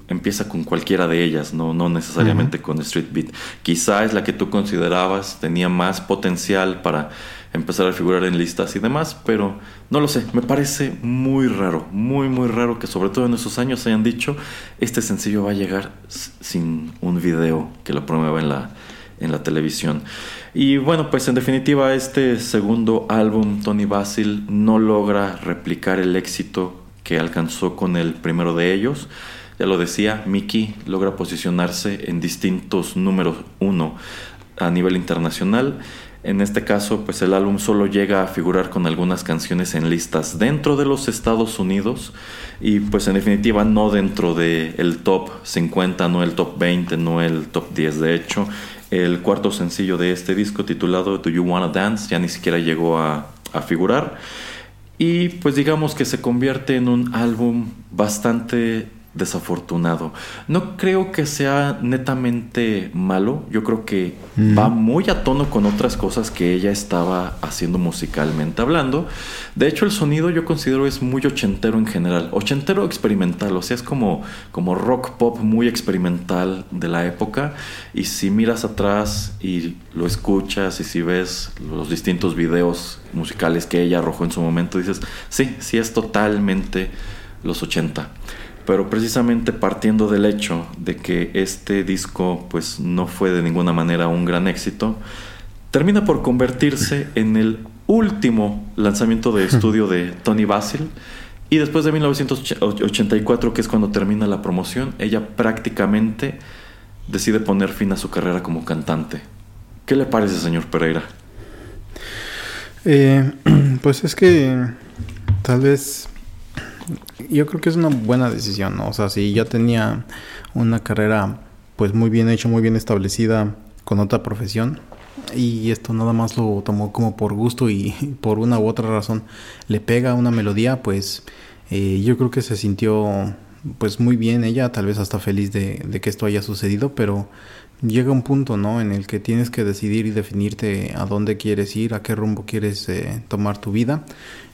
empieza con cualquiera de ellas, no, no necesariamente con Street Beat. Quizá es la que tú considerabas tenía más potencial para empezar a figurar en listas y demás, pero no lo sé, me parece muy raro, muy muy raro que sobre todo en esos años hayan dicho este sencillo va a llegar sin un video que lo promueva en la, en la televisión. Y bueno, pues en definitiva este segundo álbum, Tony Basil, no logra replicar el éxito que alcanzó con el primero de ellos. Ya lo decía, Mickey logra posicionarse en distintos números uno a nivel internacional. En este caso, pues el álbum solo llega a figurar con algunas canciones en listas dentro de los Estados Unidos y pues en definitiva no dentro del el top 50, no el top 20, no el top 10. De hecho, el cuarto sencillo de este disco titulado Do You Wanna Dance, ya ni siquiera llegó a, a figurar. Y pues digamos que se convierte en un álbum bastante desafortunado. No creo que sea netamente malo, yo creo que va muy a tono con otras cosas que ella estaba haciendo musicalmente hablando. De hecho, el sonido yo considero es muy ochentero en general, ochentero experimental, o sea, es como, como rock pop muy experimental de la época. Y si miras atrás y lo escuchas y si ves los distintos videos musicales que ella arrojó en su momento, dices, sí, sí es totalmente los 80 pero precisamente partiendo del hecho de que este disco pues no fue de ninguna manera un gran éxito, termina por convertirse [laughs] en el último lanzamiento de estudio de Tony Basil y después de 1984, que es cuando termina la promoción, ella prácticamente decide poner fin a su carrera como cantante. ¿Qué le parece, señor Pereira? Eh, [clears throat] pues es que tal vez yo creo que es una buena decisión. O sea, si ya tenía una carrera pues muy bien hecha, muy bien establecida con otra profesión y esto nada más lo tomó como por gusto y [laughs] por una u otra razón le pega una melodía, pues eh, yo creo que se sintió pues muy bien ella, tal vez hasta feliz de, de que esto haya sucedido, pero llega un punto, ¿no? En el que tienes que decidir y definirte a dónde quieres ir, a qué rumbo quieres eh, tomar tu vida.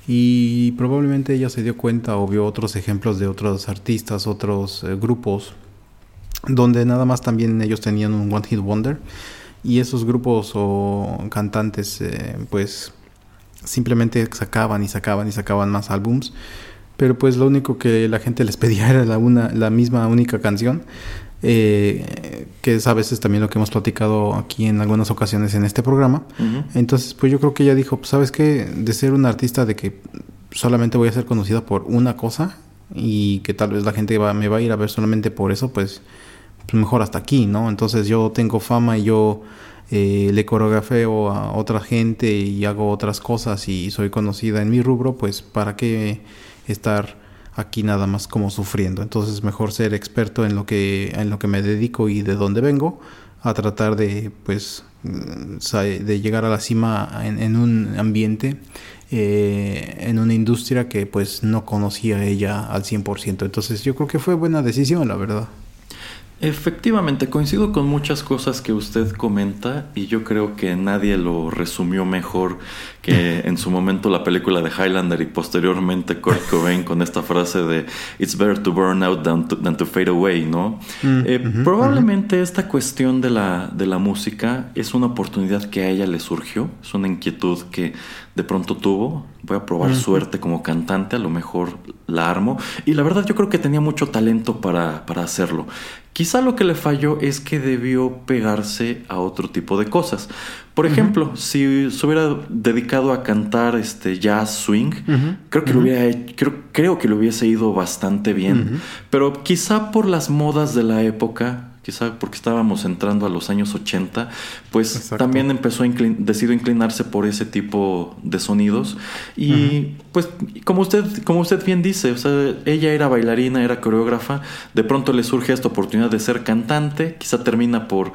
Y probablemente ella se dio cuenta o vio otros ejemplos de otros artistas, otros eh, grupos, donde nada más también ellos tenían un One Hit Wonder. Y esos grupos o cantantes, eh, pues simplemente sacaban y sacaban y sacaban más álbums. Pero pues lo único que la gente les pedía [laughs] era la, una, la misma única canción. Eh, que es a veces también lo que hemos platicado aquí en algunas ocasiones en este programa. Entonces, pues yo creo que ella dijo, pues sabes qué, de ser un artista de que solamente voy a ser conocida por una cosa y que tal vez la gente va, me va a ir a ver solamente por eso, pues, pues mejor hasta aquí, ¿no? Entonces yo tengo fama y yo eh, le coreografeo a otra gente y hago otras cosas y soy conocida en mi rubro, pues para qué estar aquí nada más como sufriendo. Entonces mejor ser experto en lo que en lo que me dedico y de dónde vengo a tratar de pues mm, de llegar a la cima en, en un ambiente eh, en una industria que pues no conocía ella al 100%. Entonces yo creo que fue buena decisión, la verdad. Efectivamente, coincido con muchas cosas que usted comenta y yo creo que nadie lo resumió mejor que [laughs] en su momento la película de Highlander y posteriormente Kurt [laughs] Cobain con esta frase de It's better to burn out than to, than to fade away, ¿no? Eh, probablemente esta cuestión de la, de la música es una oportunidad que a ella le surgió, es una inquietud que de pronto tuvo. Voy a probar suerte como cantante, a lo mejor la armo. Y la verdad yo creo que tenía mucho talento para, para hacerlo. Quizá lo que le falló es que debió pegarse a otro tipo de cosas. Por ejemplo, si se hubiera dedicado a cantar este jazz swing, creo que lo hubiera creo que lo hubiese ido bastante bien. Pero quizá por las modas de la época, quizá porque estábamos entrando a los años 80, pues Exacto. también empezó a inclin- decidió inclinarse por ese tipo de sonidos y pues como usted como usted bien dice, o sea, ella era bailarina, era coreógrafa, de pronto le surge esta oportunidad de ser cantante, quizá termina por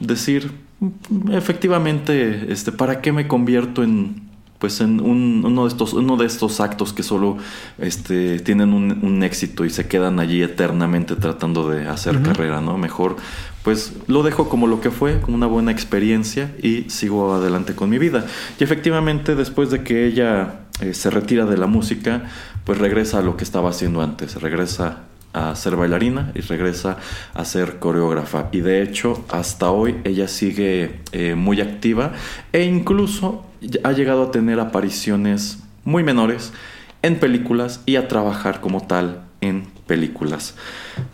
decir "Mm, efectivamente, este, ¿para qué me convierto en pues en un- uno de estos uno de estos actos que solo este tienen un, un éxito y se quedan allí eternamente tratando de hacer carrera no mejor pues lo dejo como lo que fue como una buena experiencia y sigo adelante con mi vida. Y efectivamente después de que ella eh, se retira de la música pues regresa a lo que estaba haciendo antes regresa a ser bailarina y regresa a ser coreógrafa. Y de hecho, hasta hoy ella sigue eh, muy activa e incluso ha llegado a tener apariciones muy menores en películas y a trabajar como tal en películas.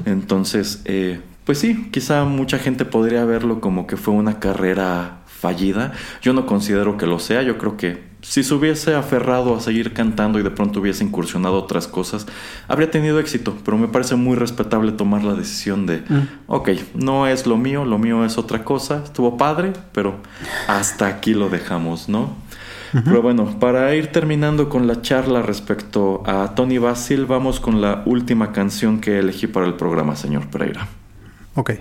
Entonces, eh, pues sí, quizá mucha gente podría verlo como que fue una carrera fallida. Yo no considero que lo sea, yo creo que si se hubiese aferrado a seguir cantando y de pronto hubiese incursionado otras cosas, habría tenido éxito, pero me parece muy respetable tomar la decisión de, ok, no es lo mío, lo mío es otra cosa, estuvo padre, pero hasta aquí lo dejamos, ¿no? Pero bueno, para ir terminando con la charla respecto a Tony Basil, vamos con la última canción que elegí para el programa, señor Pereira. Ok.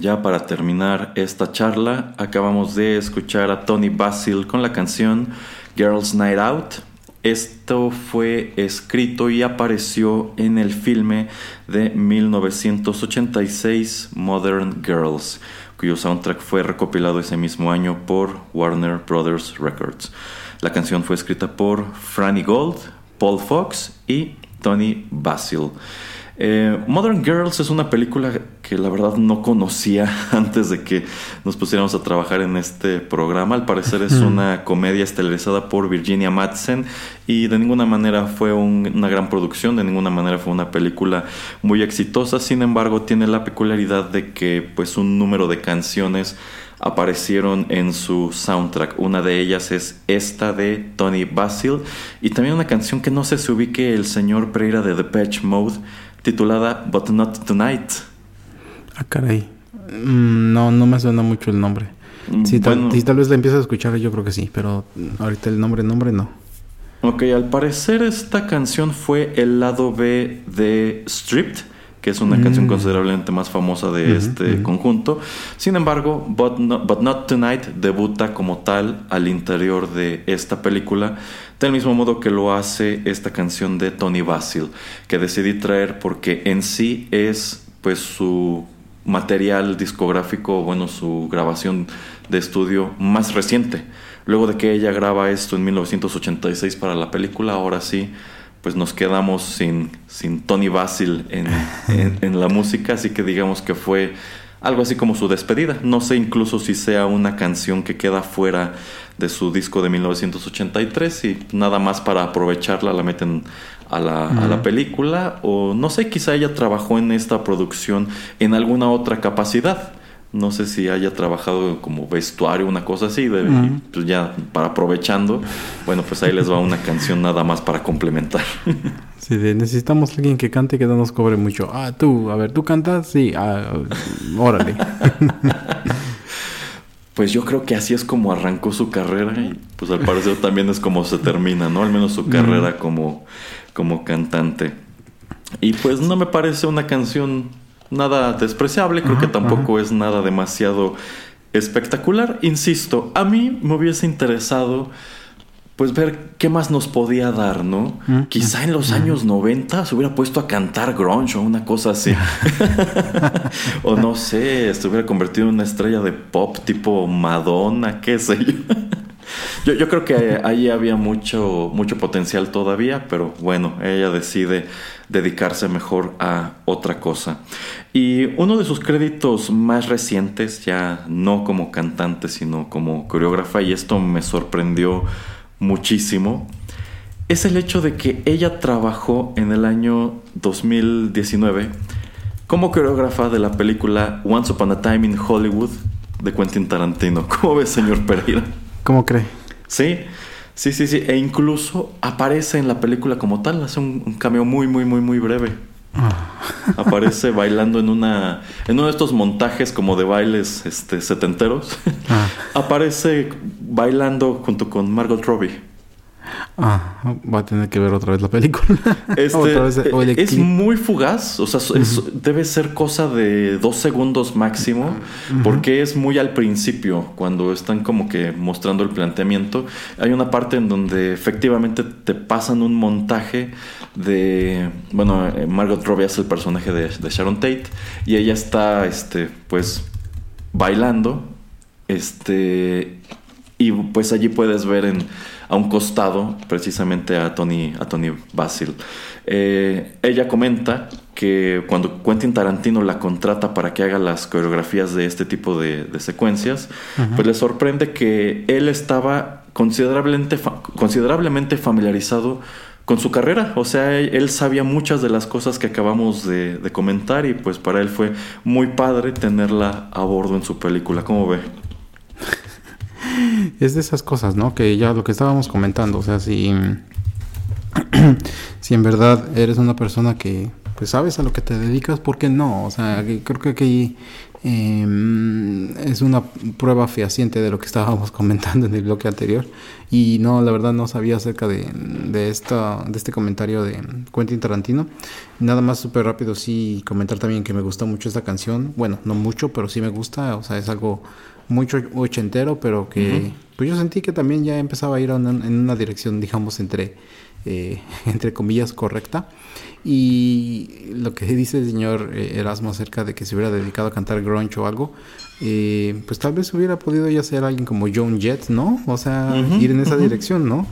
Ya para terminar esta charla, acabamos de escuchar a Tony Basil con la canción Girls Night Out. Esto fue escrito y apareció en el filme de 1986 Modern Girls, cuyo soundtrack fue recopilado ese mismo año por Warner Brothers Records. La canción fue escrita por Franny Gold, Paul Fox y Tony Basil. Eh, Modern Girls es una película que la verdad no conocía [laughs] antes de que nos pusiéramos a trabajar en este programa. Al parecer es una comedia estelarizada por Virginia Madsen y de ninguna manera fue un- una gran producción, de ninguna manera fue una película muy exitosa. Sin embargo, tiene la peculiaridad de que pues un número de canciones aparecieron en su soundtrack. Una de ellas es esta de Tony Basil y también una canción que no sé si ubique el señor Pereira de Depeche Mode titulada But Not Tonight. Ah, caray. Mm, no, no me suena mucho el nombre. Mm, Si tal, bueno. si tal vez la empiezo a escuchar, yo creo que sí, pero ahorita el nombre, nombre no. Ok, al parecer esta canción fue el lado B de Stripped, que es una Mm. canción considerablemente más famosa de este conjunto. Sin embargo, But Not, But Not Tonight debuta como tal al interior de esta película, del mismo modo que lo hace esta canción de Tony Basil, que decidí traer porque en sí es pues su material discográfico, bueno, su grabación de estudio más reciente. Luego de que ella graba esto en 1986 para la película, ahora sí, pues nos quedamos sin, sin Tony Basil en, [laughs] en- en la música, así que digamos que fue algo así como su despedida. No sé incluso si sea una canción que queda fuera de su disco de 1983 y nada más para aprovecharla la meten a la, a la película o no sé, quizá ella trabajó en esta producción en alguna otra capacidad. No sé si haya trabajado como vestuario, una cosa así, de- pues ya para aprovechando, bueno, pues ahí les va una canción nada más para complementar. [laughs] Sí, de, necesitamos alguien que cante que no nos cobre mucho. Ah, tú, a ver, ¿tú cantas? Sí, ah, órale. [laughs] Pues yo creo que así es como arrancó su carrera y pues al parecer también es como se termina, ¿no? Al menos su carrera como, como cantante. Y pues no me parece una canción nada despreciable, creo que tampoco es nada demasiado espectacular. Insisto, a mí me hubiese interesado pues ver qué más nos podía dar, ¿no? Mm, Quizá en los años 90 se hubiera puesto a cantar grunge o una cosa así. [laughs] o no sé, se hubiera convertido en una estrella de pop tipo Madonna, qué sé yo. Yo, creo que ahí había mucho, mucho potencial todavía, pero bueno, ella decide dedicarse mejor a otra cosa. Y uno de sus créditos más recientes, ya no como cantante, sino como coreógrafa, y esto me sorprendió muchísimo, es el hecho de que ella trabajó en el año 2019 como coreógrafa de la película Once Upon a Time in Hollywood de Quentin Tarantino. ¿Cómo ves, señor Pereira? ¿Cómo cree? Sí, sí, sí, sí. E incluso aparece en la película como tal. Hace un, un cameo muy, muy, muy, muy breve. [laughs] Aparece bailando en una. en uno de estos montajes como de bailes este, setenteros. Ah. Aparece bailando junto con Margot Robbie. Ah, va a tener que ver otra vez la película. [laughs] Este, otra vez, o el es clip. muy fugaz, o sea, es- debe ser cosa de dos segundos máximo, porque es muy al principio, cuando están como que mostrando el planteamiento. Hay una parte en donde efectivamente te pasan un montaje de, bueno, eh, Margot Robbie es el personaje de, de Sharon Tate y ella está, este, pues, bailando, este, y pues allí puedes ver en, a un costado precisamente a Tony, a Tony Basil. Eh, ella comenta que cuando Quentin Tarantino la contrata para que haga las coreografías de este tipo de, de secuencias, pues le sorprende que él estaba considerablemente, fa- considerablemente familiarizado con su carrera. O sea, él, él sabía muchas de las cosas que acabamos de, de comentar y pues para él fue muy padre tenerla a bordo en su película. ¿Cómo ve? [laughs] Es de esas cosas, ¿no? Que ya lo que estábamos comentando, o sea, si, [clears throat] si en verdad eres una persona que pues sabes a lo que te dedicas, ¿por qué no? O sea, creo que aquí em, es una prueba fehaciente de lo que estábamos [laughs] comentando en el bloque anterior. Y no, la verdad no sabía acerca de, de, esta, de este comentario de Quentin Tarantino. Nada más súper rápido, sí, comentar también que me gusta mucho esta canción. Bueno, no mucho, pero sí me gusta. O sea, es algo mucho ochentero, pero que pues yo sentí que también ya empezaba a ir en una dirección, digamos, entre, eh, [laughs] entre comillas, correcta. Y lo que dice el señor eh, Erasmo acerca de que se hubiera dedicado a cantar grunge o algo, eh, pues tal vez hubiera podido ya ser alguien como Joan Jett, ¿no? O sea, ir en esa dirección, ¿no?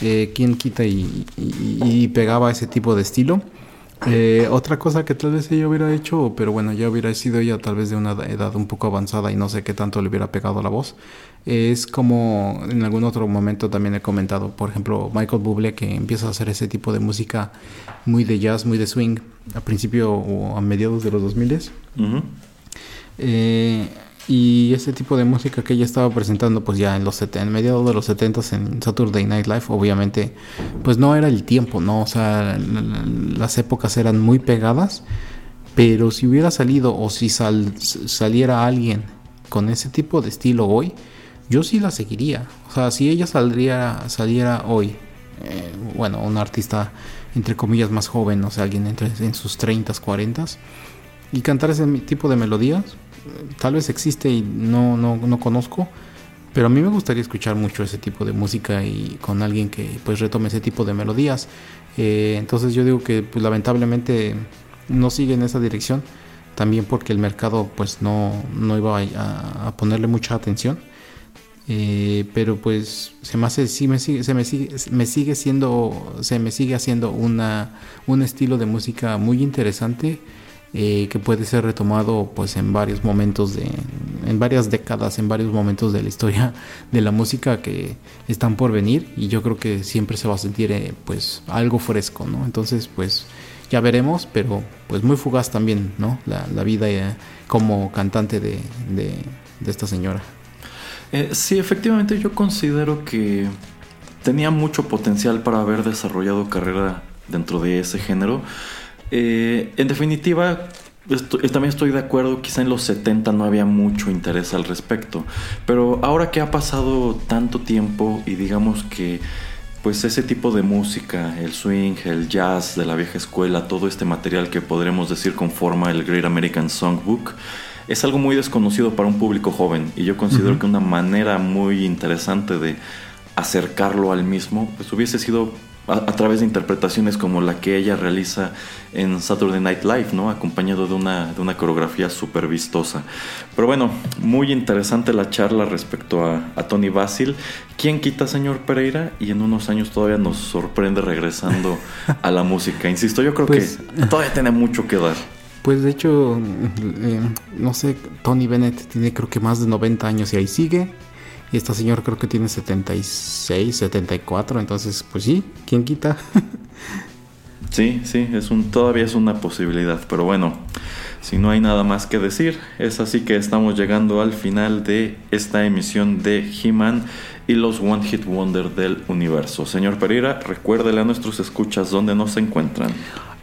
Eh, ¿Quién quita y, y- y pegaba ese tipo de estilo? Eh, otra cosa que tal vez ella hubiera hecho, pero bueno, ya hubiera sido ella tal vez de una edad un poco avanzada y no sé qué tanto le hubiera pegado la voz, es como en algún otro momento también he comentado, por ejemplo, Michael Bublé que empieza a hacer ese tipo de música muy de jazz, muy de swing, a principio o a mediados de los 2000 Ujú. eh, y ese tipo de música que ella estaba presentando pues ya en los set- en mediados de los 70 en Saturday Night Live obviamente pues no era el tiempo no o sea la- la- las épocas eran muy pegadas pero si hubiera salido o si sal- saliera alguien con ese tipo de estilo hoy yo sí la seguiría. O sea si ella saldría saliera hoy eh, bueno un artista entre comillas más joven o sea alguien entre en sus 30 40 y cantar ese tipo de melodías tal vez existe y no, no, no conozco pero a mí me gustaría escuchar mucho ese tipo de música y con alguien que pues retome ese tipo de melodías. Eh, entonces yo digo que pues lamentablemente no sigue en esa dirección también porque el mercado pues no, no iba a ponerle mucha atención. Eh, pero pues se me hace sí me sigue se me sigue me sigue siendo se me sigue haciendo una un estilo de música muy interesante eh, que puede ser retomado pues en varios momentos de en varias décadas en varios momentos de la historia de la música que están por venir. Y yo creo que siempre se va a sentir eh, pues algo fresco no entonces pues ya veremos pero pues muy fugaz también no la, vida eh, como cantante de, de, de esta señora. Eh, sí, efectivamente yo considero que tenía mucho potencial para haber desarrollado carrera dentro de ese género. Eh, en definitiva, eh, también estoy de acuerdo, quizá en los 70 no había mucho interés al respecto, pero ahora que ha pasado tanto tiempo y digamos que pues ese tipo de música, el swing, el jazz de la vieja escuela, todo este material que podremos decir conforma el Great American Songbook, es algo muy desconocido para un público joven. Y yo considero que una manera muy interesante de acercarlo al mismo pues hubiese sido a, a través de interpretaciones como la que ella realiza en Saturday Night Live, ¿no? Acompañado de una, de una coreografía súper vistosa. Pero bueno, muy interesante la charla respecto a, a Tony Basil. ¿Quién quita, señor Pereira? Y en unos años todavía nos sorprende regresando a la música. Insisto, yo creo Pues- que todavía tiene mucho que dar. Pues de hecho, eh, no sé, Tony Bennett tiene creo que más de 90 años y ahí sigue. Y esta señora creo que tiene 76, 74, entonces pues sí, ¿quién quita? [laughs] Sí, sí, es un, todavía es una posibilidad, pero bueno, si no hay nada más que decir, es así que estamos llegando al final de esta emisión de He-Man y los One Hit Wonder del universo. Señor Pereira, recuérdele a nuestros escuchas dónde nos encuentran.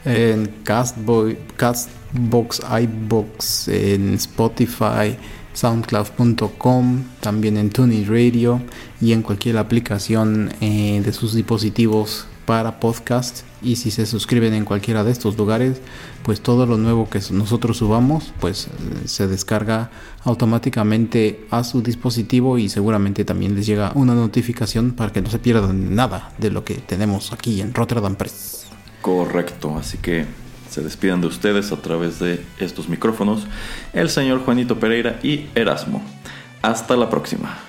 en Castbox, iBox, en Spotify, SoundCloud.com, también en TuneIn Radio y en cualquier aplicación eh, de sus dispositivos para podcast. Y si se suscriben en cualquiera de estos lugares, pues todo lo nuevo que nosotros subamos, pues eh, se descarga automáticamente a su dispositivo y seguramente también les llega una notificación para que no se pierdan nada de lo que tenemos aquí en Rotterdam Press. Correcto, así que se despidan de ustedes a través de estos micrófonos el señor Juanito Pereira y Erasmo. Hasta la próxima.